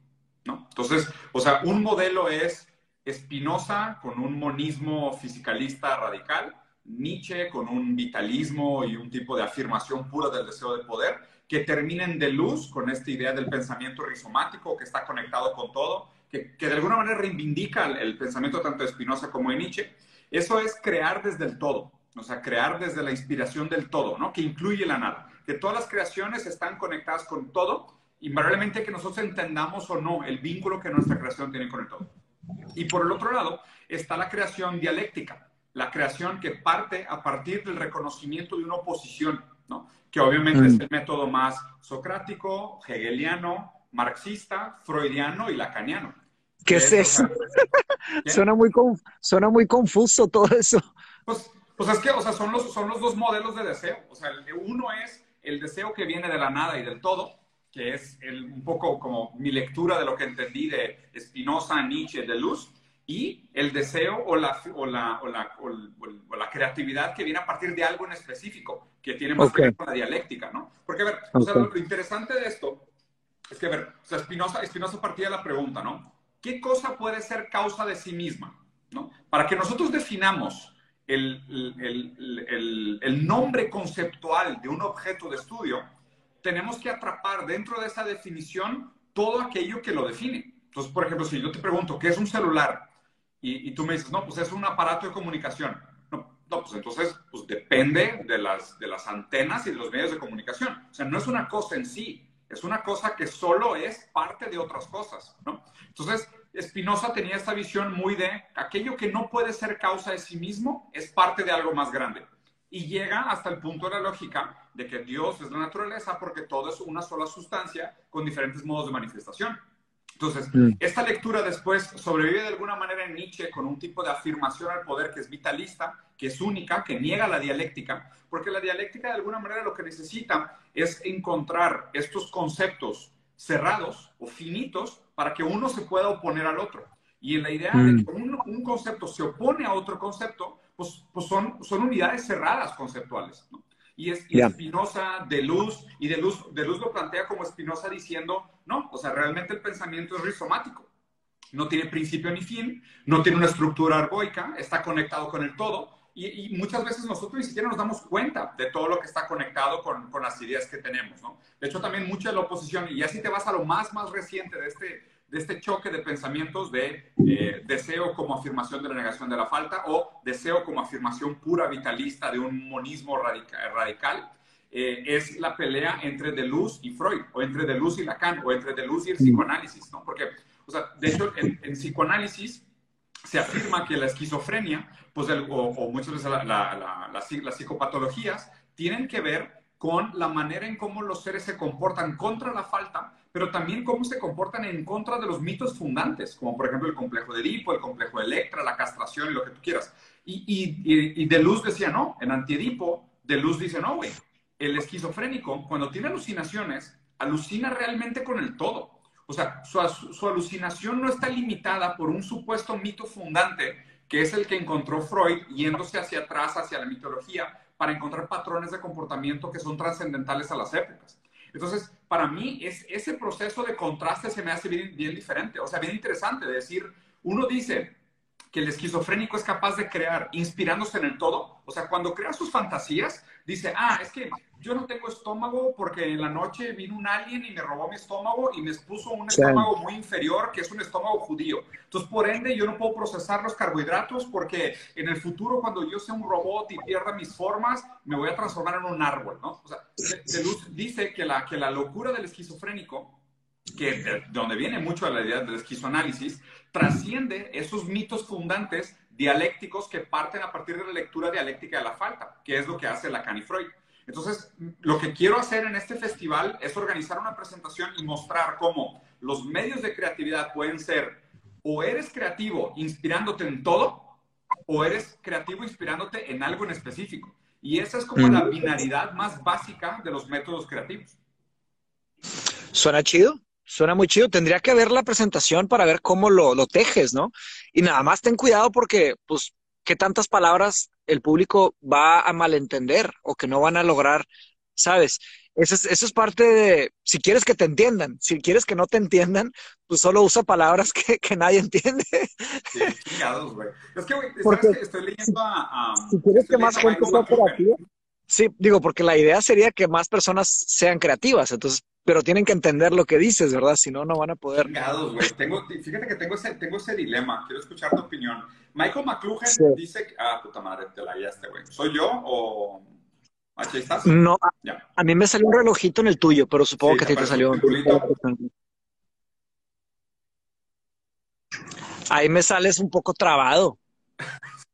¿no? Entonces, o sea, un modelo es Spinoza con un monismo fisicalista radical, Nietzsche con un vitalismo y un tipo de afirmación pura del deseo de poder, que terminen de luz con esta idea del pensamiento rizomático que está conectado con todo, que, que de alguna manera reivindica el, pensamiento tanto de Spinoza como de Nietzsche. Eso es crear desde el todo, o sea, crear desde la inspiración del todo, ¿no? Que incluye la nada, que todas las creaciones están conectadas con todo, invariablemente que nosotros entendamos o no el vínculo que nuestra creación tiene con el todo. Y por el otro lado está la creación dialéctica, la creación que parte a partir del reconocimiento de una oposición, ¿no? que obviamente es mm. el método más socrático, hegeliano, marxista, freudiano y lacaniano. ¿Qué es eso? suena, muy suena muy confuso todo eso. Pues, pues es que, o sea, son los, son los dos modelos de deseo. O sea, uno es el deseo que viene de la nada y del todo, que es el, un poco como mi lectura de lo que entendí de Spinoza, Nietzsche, de Luz, y el deseo o la, o la, o la, o la creatividad que viene a partir de algo en específico, que tiene más que ver con la dialéctica, ¿no? Porque, a ver, o sea, lo, interesante de esto es que, a ver, o sea, Spinoza, Spinoza partía de la pregunta, ¿no? ¿Qué cosa puede ser causa de sí misma? ¿no? Para que nosotros definamos el, el, el, nombre conceptual de un objeto de estudio, tenemos que atrapar dentro de esa definición todo aquello que lo define. Entonces, por ejemplo, si yo te pregunto, ¿qué es un celular? y, tú me dices, no, pues es un aparato de comunicación. No, no, pues entonces, pues depende de las, de las antenas y de los medios de comunicación. O sea, no es una cosa en sí, es una cosa que solo es parte de otras cosas, ¿no? Entonces, Spinoza tenía esta visión muy de aquello que no puede ser causa de sí mismo es parte de algo más grande. Y llega hasta el punto de la lógica de que Dios es la naturaleza porque todo es una sola sustancia con diferentes modos de manifestación. Entonces, mm. esta lectura después sobrevive de alguna manera en Nietzsche con un tipo de afirmación al poder que es vitalista, que es única, que niega la dialéctica, porque la dialéctica de alguna manera lo que necesita es encontrar estos conceptos cerrados o finitos para que uno se pueda oponer al otro. Y en la idea de mm. que un, concepto se opone a otro concepto, pues, pues son, son unidades cerradas conceptuales. ¿no? Y es Spinoza de Luz, y de Luz, de Luz lo plantea como Spinoza diciendo, no, o sea, realmente el pensamiento es rizomático. No tiene principio ni fin, no tiene una estructura argoica, está conectado con el todo. Y, muchas veces nosotros ni siquiera nos damos cuenta de todo lo que está conectado con, las ideas que tenemos. De hecho, también mucha de la oposición, y así te vas a lo más, más reciente de este, de este choque de pensamientos de eh, deseo como afirmación de la negación de la falta o deseo como afirmación pura vitalista de un monismo radical, eh, es la pelea entre Deleuze y Freud, o entre Deleuze y Lacan, o entre Deleuze y el psicoanálisis, ¿no? Porque, o sea, de hecho, en, psicoanálisis se afirma que la esquizofrenia, pues, o, muchas veces las psicopatologías, tienen que ver con la manera en cómo los seres se comportan contra la falta, pero también cómo se comportan en contra de los mitos fundantes, como por ejemplo el complejo de Edipo, el complejo de Electra, la castración y lo que tú quieras. Y, y, y, decía no, en Antiedipo, Deleuze dice no, güey. El esquizofrénico, cuando tiene alucinaciones, alucina realmente con el todo. O sea, su, alucinación no está limitada por un supuesto mito fundante, que es el que encontró Freud yéndose hacia atrás, hacia la mitología, para encontrar patrones de comportamiento que son trascendentales a las épocas. Entonces, para mí, es, ese proceso de contraste se me hace bien, bien diferente, o sea, bien interesante. De decir, uno dice que el esquizofrénico es capaz de crear inspirándose en el todo, o sea, cuando crea sus fantasías, dice, ah, es que yo no tengo estómago porque en la noche vino un alien y me robó mi estómago y me puso un estómago muy inferior, que es un estómago judío. Entonces, por ende, yo no puedo procesar los carbohidratos porque en el futuro, cuando yo sea un robot y pierda mis formas, me voy a transformar en un árbol, ¿no? O sea, dice que la, que la locura del esquizofrénico, que de donde viene mucho la idea del esquizoanálisis, trasciende esos mitos fundantes dialécticos que parten a partir de la lectura dialéctica de la falta, que es lo que hace Lacan y Freud. Entonces, lo que quiero hacer en este festival es organizar una presentación y mostrar cómo los medios de creatividad pueden ser o eres creativo inspirándote en todo o eres creativo inspirándote en algo en específico. Y esa es como la binaridad más básica de los métodos creativos. Suena chido, suena muy chido. Tendría que ver la presentación para ver cómo lo, lo tejes, ¿no? Y nada más ten cuidado porque, pues, qué tantas palabras el público va a malentender o que no van a lograr, ¿sabes? Eso es, eso es parte de, si quieres que te entiendan, si quieres que no te entiendan, pues solo usa palabras que, que nadie entiende. Sí, güey. Es que, güey, ¿sabes que estoy leyendo a... si quieres que más gente sea creativa, sí, digo, porque la idea sería que más personas sean creativas, entonces pero tienen que entender lo que dices, ¿verdad? Si no, no van a poder. güey. Tengo, fíjate que tengo ese, tengo ese dilema. Quiero escuchar tu opinión. Michael McLuhan dice que. Ah, puta madre, te la guiaste, güey. ¿Soy yo o.? ¿Aquí estás? No, a, mí me salió un relojito en el tuyo, pero supongo que a ti te salió. Ahí me sales un poco trabado.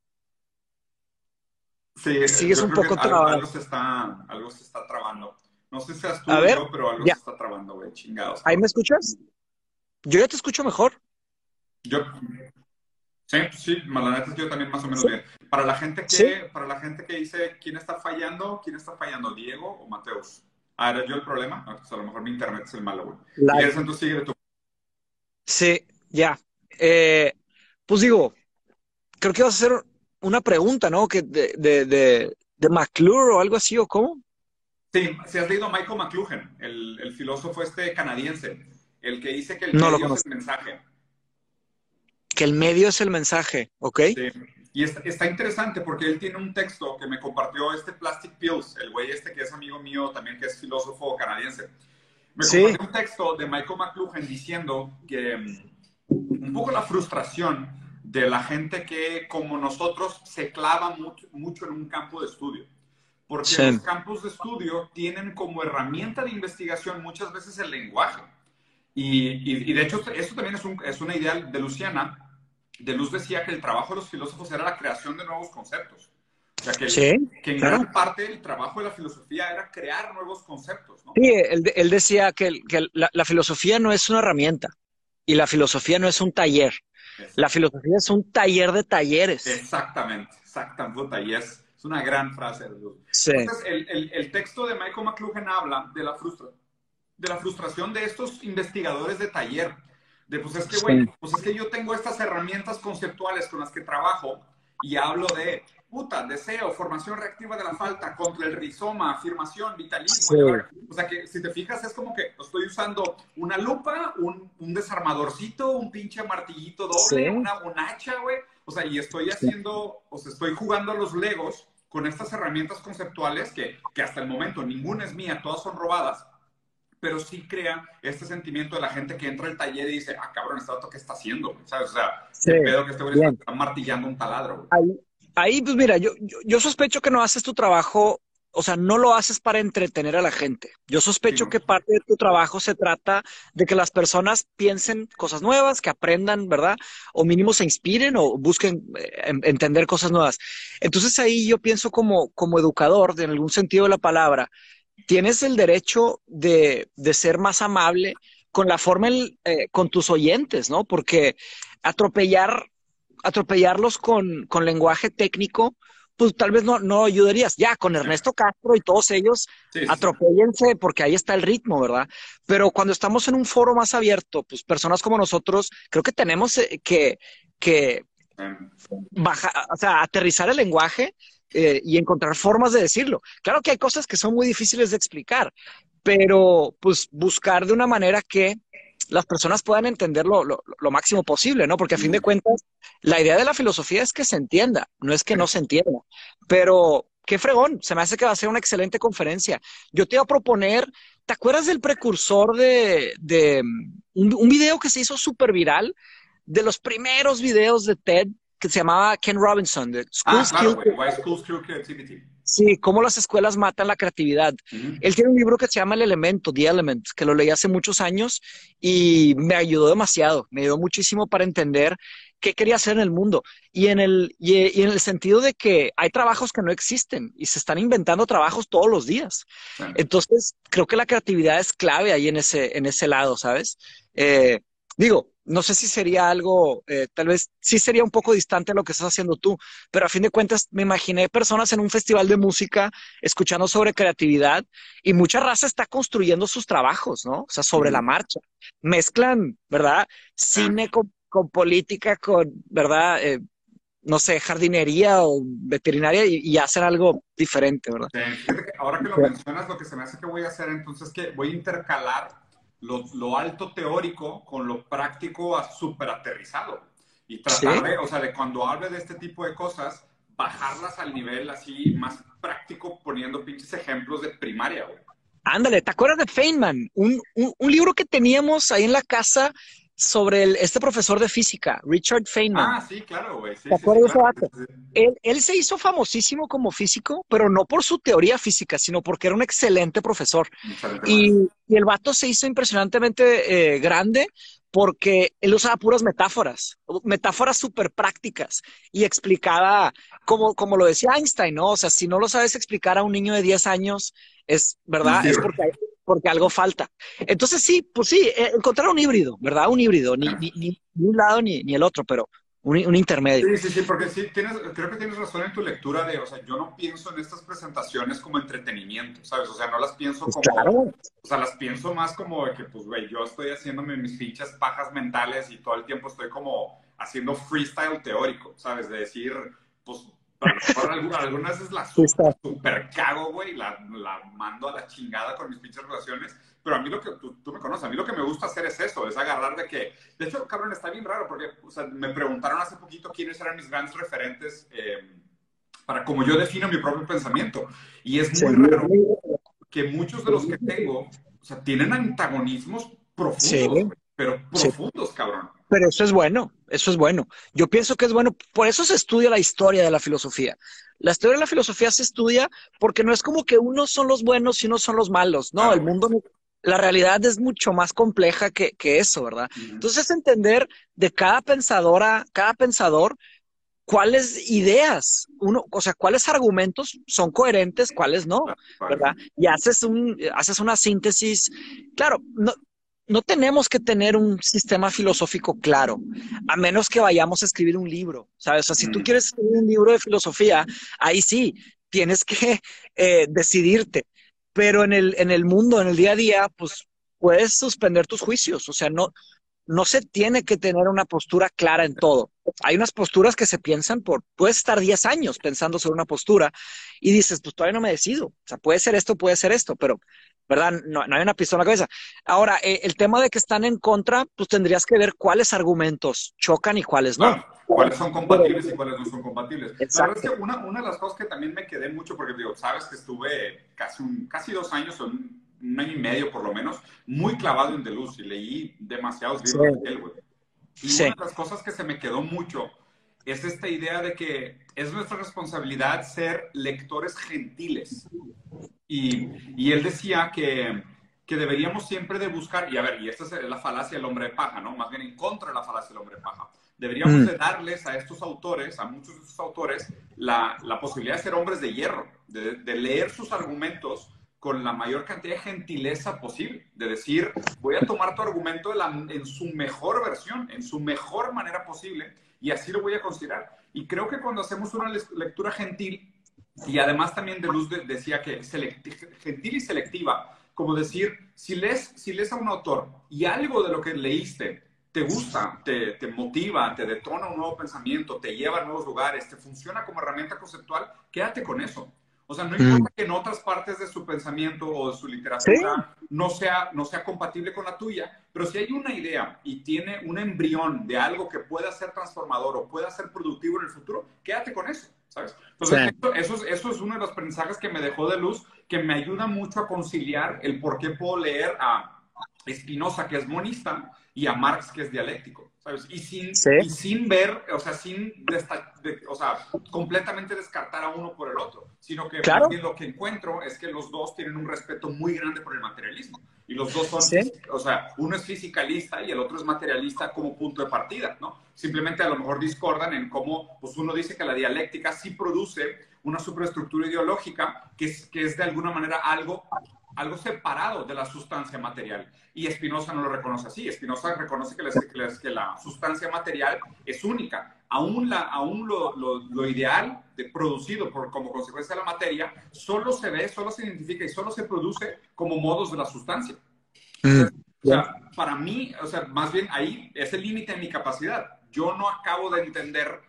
sí, sigues un poco trabado. Algo se, está, algo se está trabando. No sé si seas tú o yo, pero algo se está trabando, güey, chingados. ¿Ahí me escuchas? Yo ya te escucho mejor. Yo, sí, sí, la neta yo también más o menos bien. Para la gente que, para la gente que dice quién está fallando, quién está fallando, Diego o Mateus. Ah, ¿era yo el problema? No, pues a lo mejor mi internet es el malo, güey. Y eso entonces sigue tú. Sí, ya. Eh, pues digo, creo que vas a hacer una pregunta, ¿no? Que de, de, de, de McClure o algo así, ¿o cómo? Sí, si has leído Michael McLuhan, el, filósofo este canadiense, el que dice que el medio es el mensaje. Que el medio es el mensaje, ¿ok? Sí. Y está, interesante porque él tiene un texto que me compartió este Plastic Pills, el güey este que es amigo mío también, que es filósofo canadiense. Me compartió un texto de Michael McLuhan diciendo que mm, un poco la frustración de la gente que, como nosotros, se clava mucho en un campo de estudio porque los campos de estudio tienen como herramienta de investigación muchas veces el lenguaje. Y, de hecho, esto también es, es, una idea de Luciana. De Luz decía que el trabajo de los filósofos era la creación de nuevos conceptos. O sea, que, que en gran parte el trabajo de la filosofía era crear nuevos conceptos. ¿no? Sí, él, él decía que, que la, la, filosofía no es una herramienta. y la filosofía no es un taller. La filosofía es un taller de talleres. Exactamente, exactamente. Y es, es una gran frase. Entonces, el, el, texto de Michael McLuhan habla de la, frustra de la frustración de estos investigadores de taller. De, pues es que, güey, pues es que yo tengo estas herramientas conceptuales con las que trabajo y hablo de puta, deseo, formación reactiva de la falta, contra el rizoma, afirmación, vitalismo. O sea que si te fijas es como que estoy usando una lupa, un, un desarmadorcito, un pinche martillito doble, una, un hacha, güey. O sea, y estoy haciendo, o sea, estoy jugando a los legos con estas herramientas conceptuales que, que hasta el momento ninguna es mía, todas son robadas, pero sí crea este sentimiento de la gente que entra al taller y dice, ah, cabrón, ¿este dato qué está haciendo? ¿Sabes? O sea, sí. pedo que este güey está martillando un taladro. Ahí, ahí, pues mira, yo, yo, sospecho que no haces tu trabajo, o sea, no lo haces para entretener a la gente. Yo sospecho que parte de tu trabajo se trata de que las personas piensen cosas nuevas, que aprendan, ¿verdad? O mínimo se inspiren o busquen eh, entender cosas nuevas. Entonces ahí yo pienso como, como educador, en algún sentido de la palabra, tienes el derecho de, ser más amable con la forma, eh, con tus oyentes, ¿no? Porque atropellar, atropellarlos con, lenguaje técnico, pues tal vez no, no ayudarías. Ya, con Ernesto Castro y todos ellos, atropellense porque ahí está el ritmo, ¿verdad? Pero cuando estamos en un foro más abierto, pues personas como nosotros, creo que tenemos eh, que, que bajar, o sea, aterrizar el lenguaje eh, y encontrar formas de decirlo. Claro que hay cosas que son muy difíciles de explicar, pero pues buscar de una manera que las personas puedan entenderlo lo, máximo posible, ¿no? Porque a fin de cuentas, la idea de la filosofía es que se entienda, no es que no se entienda. Pero qué fregón, se me hace que va a ser una excelente conferencia. Yo te iba a proponer, ¿te acuerdas del precursor de, de un, un, video que se hizo súper viral? De los primeros videos de TED que se llamaba Ken Robinson, de School, ah, School Creativity. Sí, cómo las escuelas matan la creatividad. Él tiene un libro que se llama El Elemento, The Element, que lo leí hace muchos años y me ayudó demasiado, me ayudó muchísimo para entender qué quería hacer en el mundo y en el, y, en el sentido de que hay trabajos que no existen y se están inventando trabajos todos los días. Entonces, creo que la creatividad es clave ahí en ese, en ese lado, ¿sabes? Eh, digo, no sé si sería algo, eh, tal vez sí sería un poco distante a lo que estás haciendo tú, pero a fin de cuentas me imaginé personas en un festival de música escuchando sobre creatividad y mucha raza está construyendo sus trabajos, ¿no? O sea, sobre la marcha. Mezclan, ¿verdad? Cine con, política, con, ¿verdad? Eh, no sé, jardinería o veterinaria y, hacen algo diferente, ¿verdad? ahora que lo mencionas, lo que se me hace que voy a hacer entonces es que voy a intercalar lo, alto teórico con lo práctico a súper aterrizado. Y tratar de, o sea, de cuando hable de este tipo de cosas, bajarlas al nivel así más práctico poniendo pinches ejemplos de primaria, güey. Ándale, ¿te acuerdas de Feynman? Un, un, libro que teníamos ahí en la casa sobre el, este profesor de física, Richard Feynman. Ah, sí, claro, güey. ¿Te acuerdas de ese Él, él, se hizo famosísimo como físico, pero no por su teoría física, sino porque era un excelente profesor. y, y, el vato se hizo impresionantemente eh, grande porque él usaba puras metáforas, metáforas súper prácticas y explicaba, como, como lo decía Einstein, ¿no? O sea, si no lo sabes explicar a un niño de 10 años, es verdad, es porque hay, porque algo falta. Entonces sí, pues sí, eh, encontrar un híbrido, ¿verdad? Un híbrido, ni, ni, ni un lado ni, ni, el otro, pero un, un, intermedio. Sí, sí, sí, porque sí, tienes, creo que tienes razón en tu lectura de, o sea, yo no pienso en estas presentaciones como entretenimiento, ¿sabes? O sea, no las pienso pues como, claro. o sea, las pienso más como de que, pues, güey, yo estoy haciéndome mis fichas pajas mentales y todo el tiempo estoy como haciendo freestyle teórico, ¿sabes? De decir, pues, algunas veces la super, cago, güey, la, la, mando a la chingada con mis pinches relaciones, pero a mí lo que, tú, me conoces, a mí lo que me gusta hacer es eso, es agarrar de que, de hecho, cabrón, está bien raro, porque o sea, me preguntaron hace poquito quiénes eran mis grandes referentes eh, para cómo yo defino mi propio pensamiento, y es muy raro que muchos de los que tengo, o sea, tienen antagonismos profundos, pero profundos, cabrón. Pero eso es bueno, eso es bueno. Yo pienso que es bueno, por eso se estudia la historia de la filosofía. La historia de la filosofía se estudia porque no es como que unos son los buenos y unos son los malos. No, el mundo, la realidad es mucho más compleja que, eso, ¿verdad? Entonces, entender de cada pensadora, cada pensador, cuáles ideas, uno, o sea, cuáles argumentos son coherentes, cuáles no, ¿verdad? Y haces un, haces una síntesis. Claro, no, no tenemos que tener un sistema filosófico claro, a menos que vayamos a escribir un libro, ¿sabes? O sea, si tú quieres escribir un libro de filosofía, ahí sí, tienes que eh, decidirte. Pero en el, en el mundo, en el día a día, pues puedes suspender tus juicios. O sea, no, no se tiene que tener una postura clara en todo. Hay unas posturas que se piensan por, puedes estar 10 años pensando sobre una postura y dices, pues todavía no me decido. O sea, puede ser esto, puede ser esto, pero, ¿verdad? No, hay una pistola en la cabeza. Ahora, eh, el tema de que están en contra, pues tendrías que ver cuáles argumentos chocan y cuáles no. cuáles son compatibles y cuáles no son compatibles. La verdad es que una, una, de las cosas que también me quedé mucho, porque digo, sabes que estuve casi, un, casi dos años en un año y medio por lo menos, muy clavado en Deluz y leí demasiados libros de él, güey. Y una de las cosas que se me quedó mucho es esta idea de que es nuestra responsabilidad ser lectores gentiles. Y, y él decía que, que, deberíamos siempre de buscar, y a ver, y esta es la falacia del hombre de paja, ¿no? Más bien en contra de la falacia del hombre de paja. Deberíamos mm. de darles a estos autores, a muchos de estos autores, la, la posibilidad de ser hombres de hierro, de, de leer sus argumentos con la mayor cantidad de gentileza posible, de decir, voy a tomar tu argumento en su mejor versión, en su mejor manera posible, y así lo voy a considerar. Y creo que cuando hacemos una lectura gentil, y además también de Luz decía que gentil y selectiva, como decir, si lees, si lees a un autor y algo de lo que leíste te gusta, te, te motiva, te detona un nuevo pensamiento, te lleva a nuevos lugares, te funciona como herramienta conceptual, quédate con eso. O sea, no importa que en otras partes de su pensamiento o de su literatura no, sea, no sea compatible con la tuya, pero si hay una idea y tiene un embrión de algo que pueda ser transformador o pueda ser productivo en el futuro, quédate con eso, ¿sabes? Entonces, eso, eso, es uno de los aprendizajes que me dejó de luz, que me ayuda mucho a conciliar el por qué puedo leer a Spinoza, que es monista, y a Marx, que es dialéctico. ¿sabes? Y sin, y sin ver, o sea, sin, o sea, completamente descartar a uno por el otro, sino que lo que encuentro es que los dos tienen un respeto muy grande por el materialismo. Y los dos son, o sea, uno es fisicalista y el otro es materialista como punto de partida, ¿no? Simplemente a lo mejor discordan en cómo, pues uno dice que la dialéctica sí produce una superestructura ideológica que es, que es de alguna manera algo algo separado de la sustancia material. Y Spinoza no lo reconoce así. Spinoza reconoce que la, que la sustancia material es única. Aún, la, aún lo, lo, ideal de, producido por, como consecuencia de la materia solo se ve, solo se identifica y solo se produce como modos de la sustancia. Mm. o sea, para mí, o sea, más bien ahí es el límite de mi capacidad. Yo no acabo de entender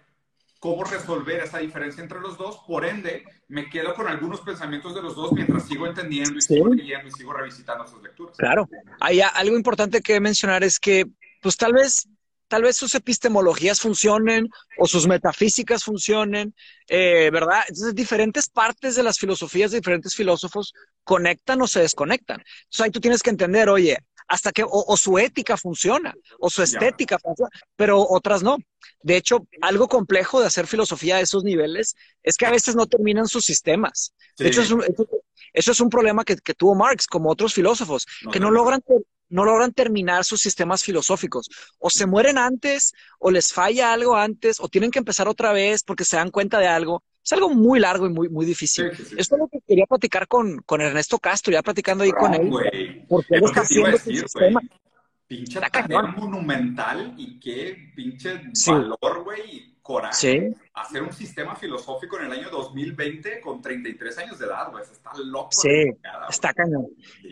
cómo resolver esa diferencia entre los dos. Por ende, me quedo con algunos pensamientos de los dos mientras sigo entendiendo y sigo leyendo y sigo revisitando sus lecturas. Claro. Hay algo importante que mencionar es que, pues tal vez, tal vez sus epistemologías funcionen o sus metafísicas funcionen, eh, ¿verdad? Entonces, diferentes partes de las filosofías de diferentes filósofos conectan o se desconectan. Entonces, ahí tú tienes que entender, oye, hasta que o, su ética funciona, o su estética funciona, pero otras no. De hecho, algo complejo de hacer filosofía a esos niveles es que a veces no terminan sus sistemas. De hecho, eso, es un problema que, tuvo Marx, como otros filósofos, que no logran, no logran terminar sus sistemas filosóficos. O se mueren antes, o les falla algo antes, o tienen que empezar otra vez porque se dan cuenta de algo. Es algo muy largo y muy, muy difícil. Esto es lo que quería platicar con, con Ernesto Castro, ya platicando ahí con él. Porque él está haciendo su sistema. Pinche monumental y qué pinche valor, güey, coraje. Hacer un sistema filosófico en el año 2020 con 33 años de edad, güey. Está loco. Sí, está cañón.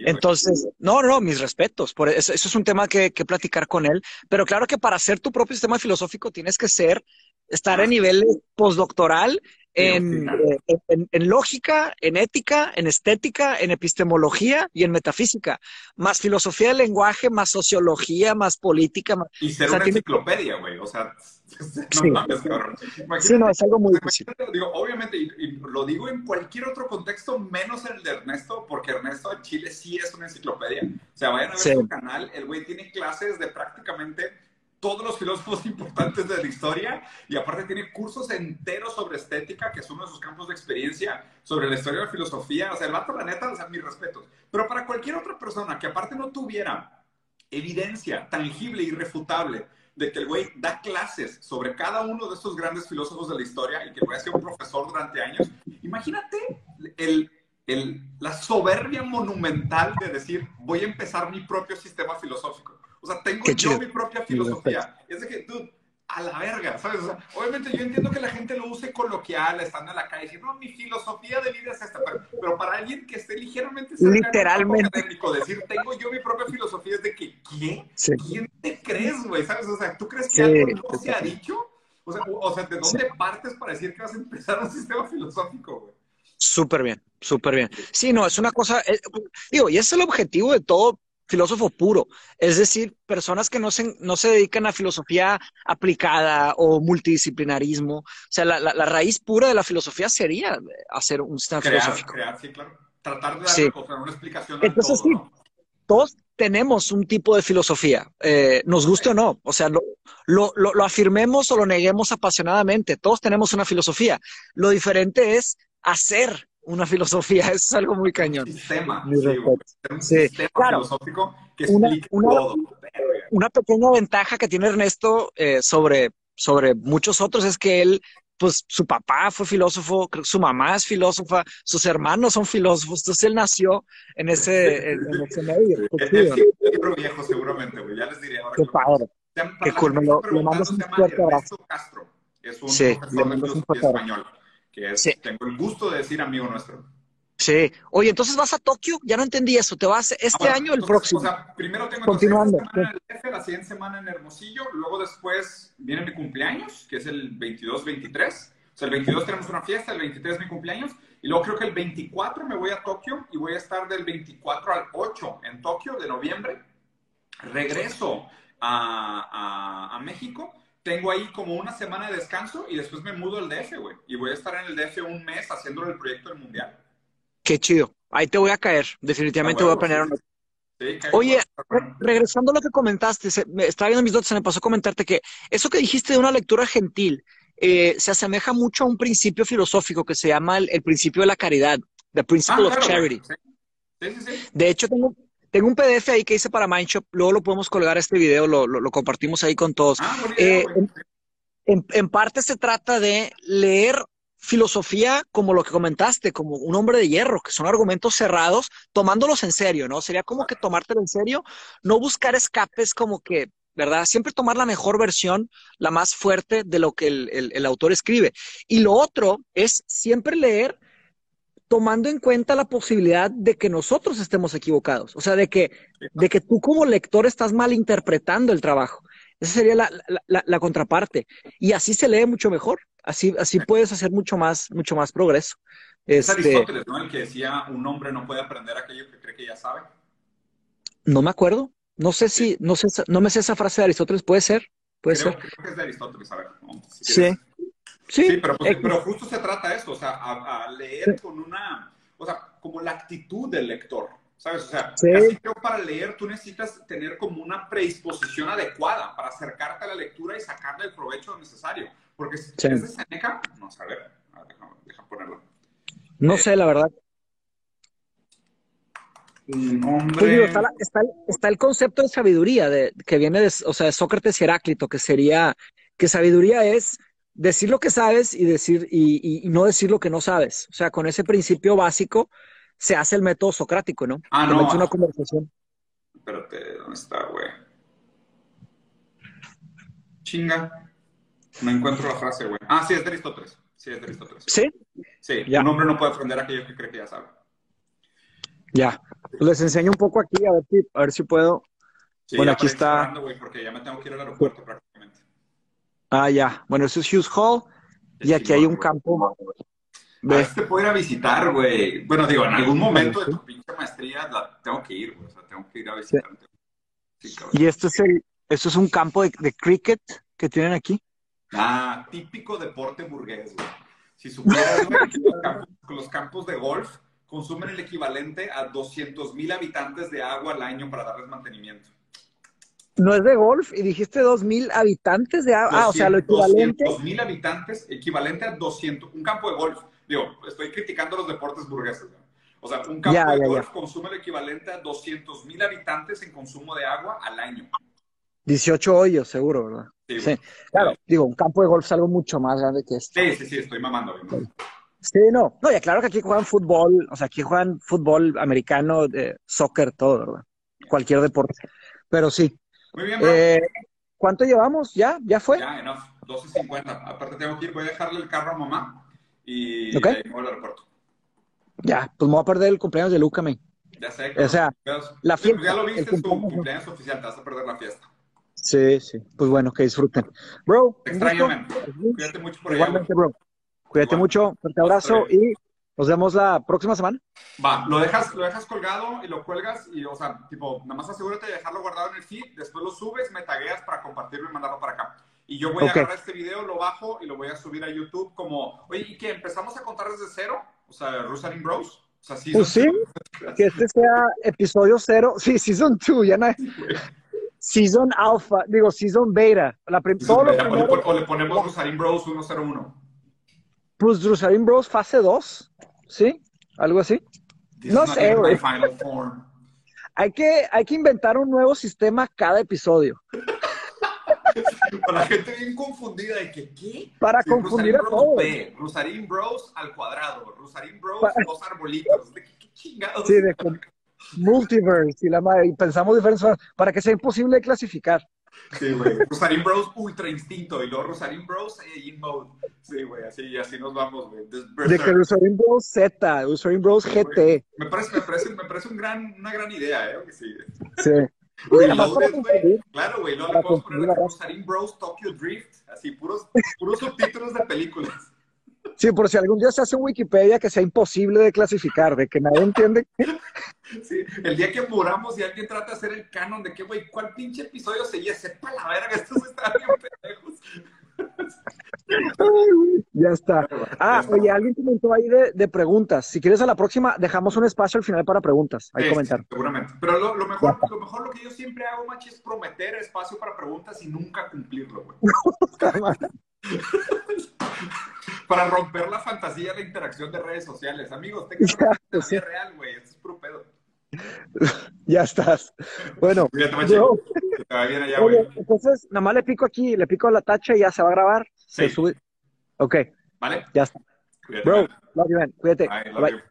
Entonces, no, no, mis respetos. Por eso, eso es un tema que, que platicar con él. Pero claro que para hacer tu propio sistema filosófico tienes que ser estar en nivel postdoctoral en, en, lógica, en ética, en estética, en epistemología y en metafísica, más filosofía del lenguaje, más sociología, más política. y ser una enciclopedia, güey, o sea, no sí. mames, Sí, no, es algo muy difícil. Digo, obviamente, y, lo digo en cualquier otro contexto, menos el de Ernesto, porque Ernesto en Chile sí es una enciclopedia. O sea, vayan a ver su canal, el güey tiene clases de prácticamente todos los filósofos importantes de la historia y aparte tiene cursos enteros sobre estética, que es uno de sus campos de experiencia, sobre la historia de la filosofía. O sea, el vato, la neta, o sea, mis respetos. Pero para cualquier otra persona que aparte no tuviera evidencia tangible, irrefutable, de que el güey da clases sobre cada uno de estos grandes filósofos de la historia y que el güey ha sido un profesor durante años, imagínate el el, la soberbia monumental de decir, voy a empezar mi propio sistema filosófico. O sea, tengo yo mi propia filosofía. Es de que, dude, a la verga, ¿sabes? O sea, obviamente yo entiendo que la gente lo use coloquial, estando en la calle, diciendo, no, mi filosofía de vida es esta, pero, para alguien que esté ligeramente literalmente académico, decir, tengo yo mi propia filosofía es de que, ¿quién? ¿Quién te crees, güey? ¿Sabes? O sea, ¿tú crees que algo no se ha dicho? O sea, o sea, ¿de dónde partes para decir que vas a empezar un sistema filosófico, güey? Súper bien, súper bien. Sí, no, es una cosa, eh, digo, y ese es el objetivo de todo filósofo puro, es decir, personas que no se, no se dedican a filosofía aplicada o multidisciplinarismo. O sea, la, la, raíz pura de la filosofía sería hacer un sistema filosófico. Crear, sí, claro. Tratar de dar una explicación. Entonces, sí, todos tenemos un tipo de filosofía, eh, nos guste o no. O sea, lo, lo, lo afirmemos o lo neguemos apasionadamente. Todos tenemos una filosofía. Lo diferente es hacer una filosofía, eso es algo muy cañón. Un sistema, un sistema filosófico que explique una, todo. Una pequeña ventaja que tiene Ernesto eh, sobre, sobre muchos otros es que él, pues su papá fue filósofo, su mamá es filósofa, sus hermanos son filósofos, entonces él nació en ese, en, ese medio. Es un libro viejo seguramente, güey, ya les diré ahora. Qué padre. Qué cool, me lo, le mando un fuerte abrazo. Castro, es un sí, profesor de filosofía español que es, tengo el gusto de decir amigo nuestro. Sí. Oye, entonces vas a Tokio, ya no entendí eso. ¿Te vas este ah, año o el próximo? O sea, primero tengo Continuando. Semana en el DF, la siguiente semana en Hermosillo, luego después viene mi cumpleaños, que es el 22-23. O sea, el 22 tenemos una fiesta, el 23 es mi cumpleaños, y luego creo que el 24 me voy a Tokio y voy a estar del 24 al 8 en Tokio de noviembre. Regreso a, a, a México tengo ahí como una semana de descanso y después me mudo al DF, güey. Y voy a estar en el DF un mes haciéndolo el proyecto del Mundial. Qué chido. Ahí te voy a caer. Definitivamente voy a planear Oye, regresando a lo que comentaste, se, me, estaba viendo mis notas, se me pasó a comentarte que eso que dijiste de una lectura gentil eh, se asemeja mucho a un principio filosófico que se llama el, principio de la caridad, the principle ah, of charity. Sí. Sí, sí, de hecho, tengo, tengo un PDF ahí que hice para Mindshop, luego lo podemos colgar a este video, lo, lo, compartimos ahí con todos. Ah, eh, en, en, parte se trata de leer filosofía como lo que comentaste, como un hombre de hierro, que son argumentos cerrados, tomándolos en serio, ¿no? Sería como que tomártelo en serio, no buscar escapes como que, ¿verdad? Siempre tomar la mejor versión, la más fuerte de lo que el, el, el autor escribe. Y lo otro es siempre leer tomando en cuenta la posibilidad de que nosotros estemos equivocados, o sea, de que, de que tú como lector estás malinterpretando el trabajo. Esa sería la, la, la, contraparte. Y así se lee mucho mejor. Así, así puedes hacer mucho más, mucho más progreso. Es este, Aristóteles, ¿no? El que decía, un hombre no puede aprender aquello que cree que ya sabe. No me acuerdo. No sé si, no sé, no me sé esa frase de Aristóteles. Puede ser. Puede creo, ser. Creo que es de Aristóteles, a ver. sí. Sí, pero, pues, pero, justo se trata de eso, o sea, a, leer con una, o sea, como la actitud del lector, ¿sabes? O sea, casi creo para leer tú necesitas tener como una predisposición adecuada para acercarte a la lectura y sacarle el provecho necesario. Porque si es de Seneca, no sé, a ver, ponerlo. No sé, la verdad. Pues está, está, el concepto de sabiduría de, que viene de, o sea, de Sócrates y Heráclito, que sería que sabiduría es decir lo que sabes y decir y, no decir lo que no sabes. O sea, con ese principio básico se hace el método socrático, ¿no? Ah, no. una conversación. Espérate, ¿dónde está, güey? Chinga. No encuentro la frase, güey. Ah, sí, es de Aristóteles. Sí, es de Aristóteles. ¿Sí? Sí, un hombre no puede aprender aquello que cree que ya sabe. Ya. Les enseño un poco aquí, a ver si, a ver si puedo. bueno, aquí está. porque ya me tengo que ir al aeropuerto prácticamente. Ah, ya. Bueno, eso es Hughes Hall. Y aquí hay un campo. A te puedo ir a visitar, güey. Bueno, digo, en algún momento de tu pinche maestría la tengo que ir, güey. O sea, tengo que ir a visitarte. y esto es el, esto es un campo de, cricket que tienen aquí. Ah, típico deporte burgués, güey. Si supieras, que los campos, los campos de golf consumen el equivalente a 200 mil habitantes de agua al año para darles mantenimiento. No es de golf y dijiste dos mil habitantes de Ah, o sea, lo equivalente. Dos mil habitantes, equivalente a 200. Un campo de golf. Digo, estoy criticando los deportes burgueses. O sea, un campo de golf consume el equivalente a 200 mil habitantes en consumo de agua al año. 18 hoyos, seguro, ¿verdad? Sí. Claro, digo, un campo de golf es algo mucho más grande que este. Sí, sí, sí, estoy mamando. Sí, no. No, ya claro que aquí juegan fútbol, o sea, aquí juegan fútbol americano, eh, soccer, todo, ¿verdad? Cualquier deporte. Pero sí. Muy bien, bro. Eh, ¿Cuánto llevamos? ¿Ya? ¿Ya fue? Ya, enough. 12.50. Aparte tengo que ir, voy a dejarle el carro a mamá y Ok. de ahí me voy al aeropuerto. Ya, pues me voy a perder el cumpleaños de Luca. Ya sé. O sea, la pues fiesta, Ya lo viste en tu cumpleaños. oficial, te vas a perder la fiesta. Sí, sí. Pues bueno, que disfruten. Bro, Te extraño, man. Cuídate mucho por allá. Igualmente, bro. Cuídate Igual. mucho. Fuerte abrazo y nos vemos la próxima semana. Va, lo dejas, lo dejas colgado y lo cuelgas y, o sea, tipo, nada más asegúrate de dejarlo guardado en el feed, después lo subes, me tagueas para compartirlo y mandarlo para acá. Y yo voy a agarrar este video, lo bajo y lo voy a subir a YouTube como, oye, ¿y qué? ¿Empezamos a contar desde cero? O sea, Rusarin Bros. O sea, sí. Pues sí, que este sea episodio cero. Sí, season 2, ya no hay. Season alpha, digo, season beta. La prim- todo lo o, le, o ponemos Rusarin Bros 101. pues Jerusalem Bros fase 2, ¿sí? Algo así. This No sé, güey. Hay que, hay que inventar un nuevo sistema cada episodio Para la gente bien confundida de que, ¿qué? para Sí, confundir a todos. B, Rusarin Bros al cuadrado, Rusarin Bros dos arbolitos. ¿De qué, qué chingados? Sí, de con- multiverse y la madre, y pensamos diferentes para que sea imposible de clasificar. Sí, güey. Rosarin Bros Ultra Instinto y luego Rosarin Bros In Mode. Sí, güey, así, así nos vamos, güey. De que. Jerusalem Bros Z, Jerusalem Bros GT. Me parece, me parece, me parece un gran, una gran idea, ¿eh? Que sí. Güey. Claro, güey. Luego le podemos poner Rosarin Bros Tokyo Drift. Así, puros, puros subtítulos de películas. Sí, por si algún día se hace un Wikipedia que sea imposible de clasificar, de que nadie entiende. Sí, el día que muramos y alguien trata de hacer el canon de que, güey, ¿cuál pinche episodio seguía? Sepa la verga, estos están bien pendejos. Ay, ya está. Ah, oye, alguien comentó ahí de, de preguntas. Si quieres a la próxima, dejamos un espacio al final para preguntas. Hay Sí, comentar. sí, seguramente. Pero lo, lo mejor, lo mejor lo que yo siempre hago, machi, es prometer espacio para preguntas y nunca cumplirlo, güey. para romper la fantasía de la interacción de redes sociales. Amigos, tengan una real, güey. Esto es puro pedo. ya estás. Bueno, bien allá, oye, entonces nada más le pico aquí, le pico la tacha y ya se va a grabar. Se Sí. sube. Ok, ¿Vale? ya está. Cuídate, Bro, man. love you, man. Cuídate. Bye.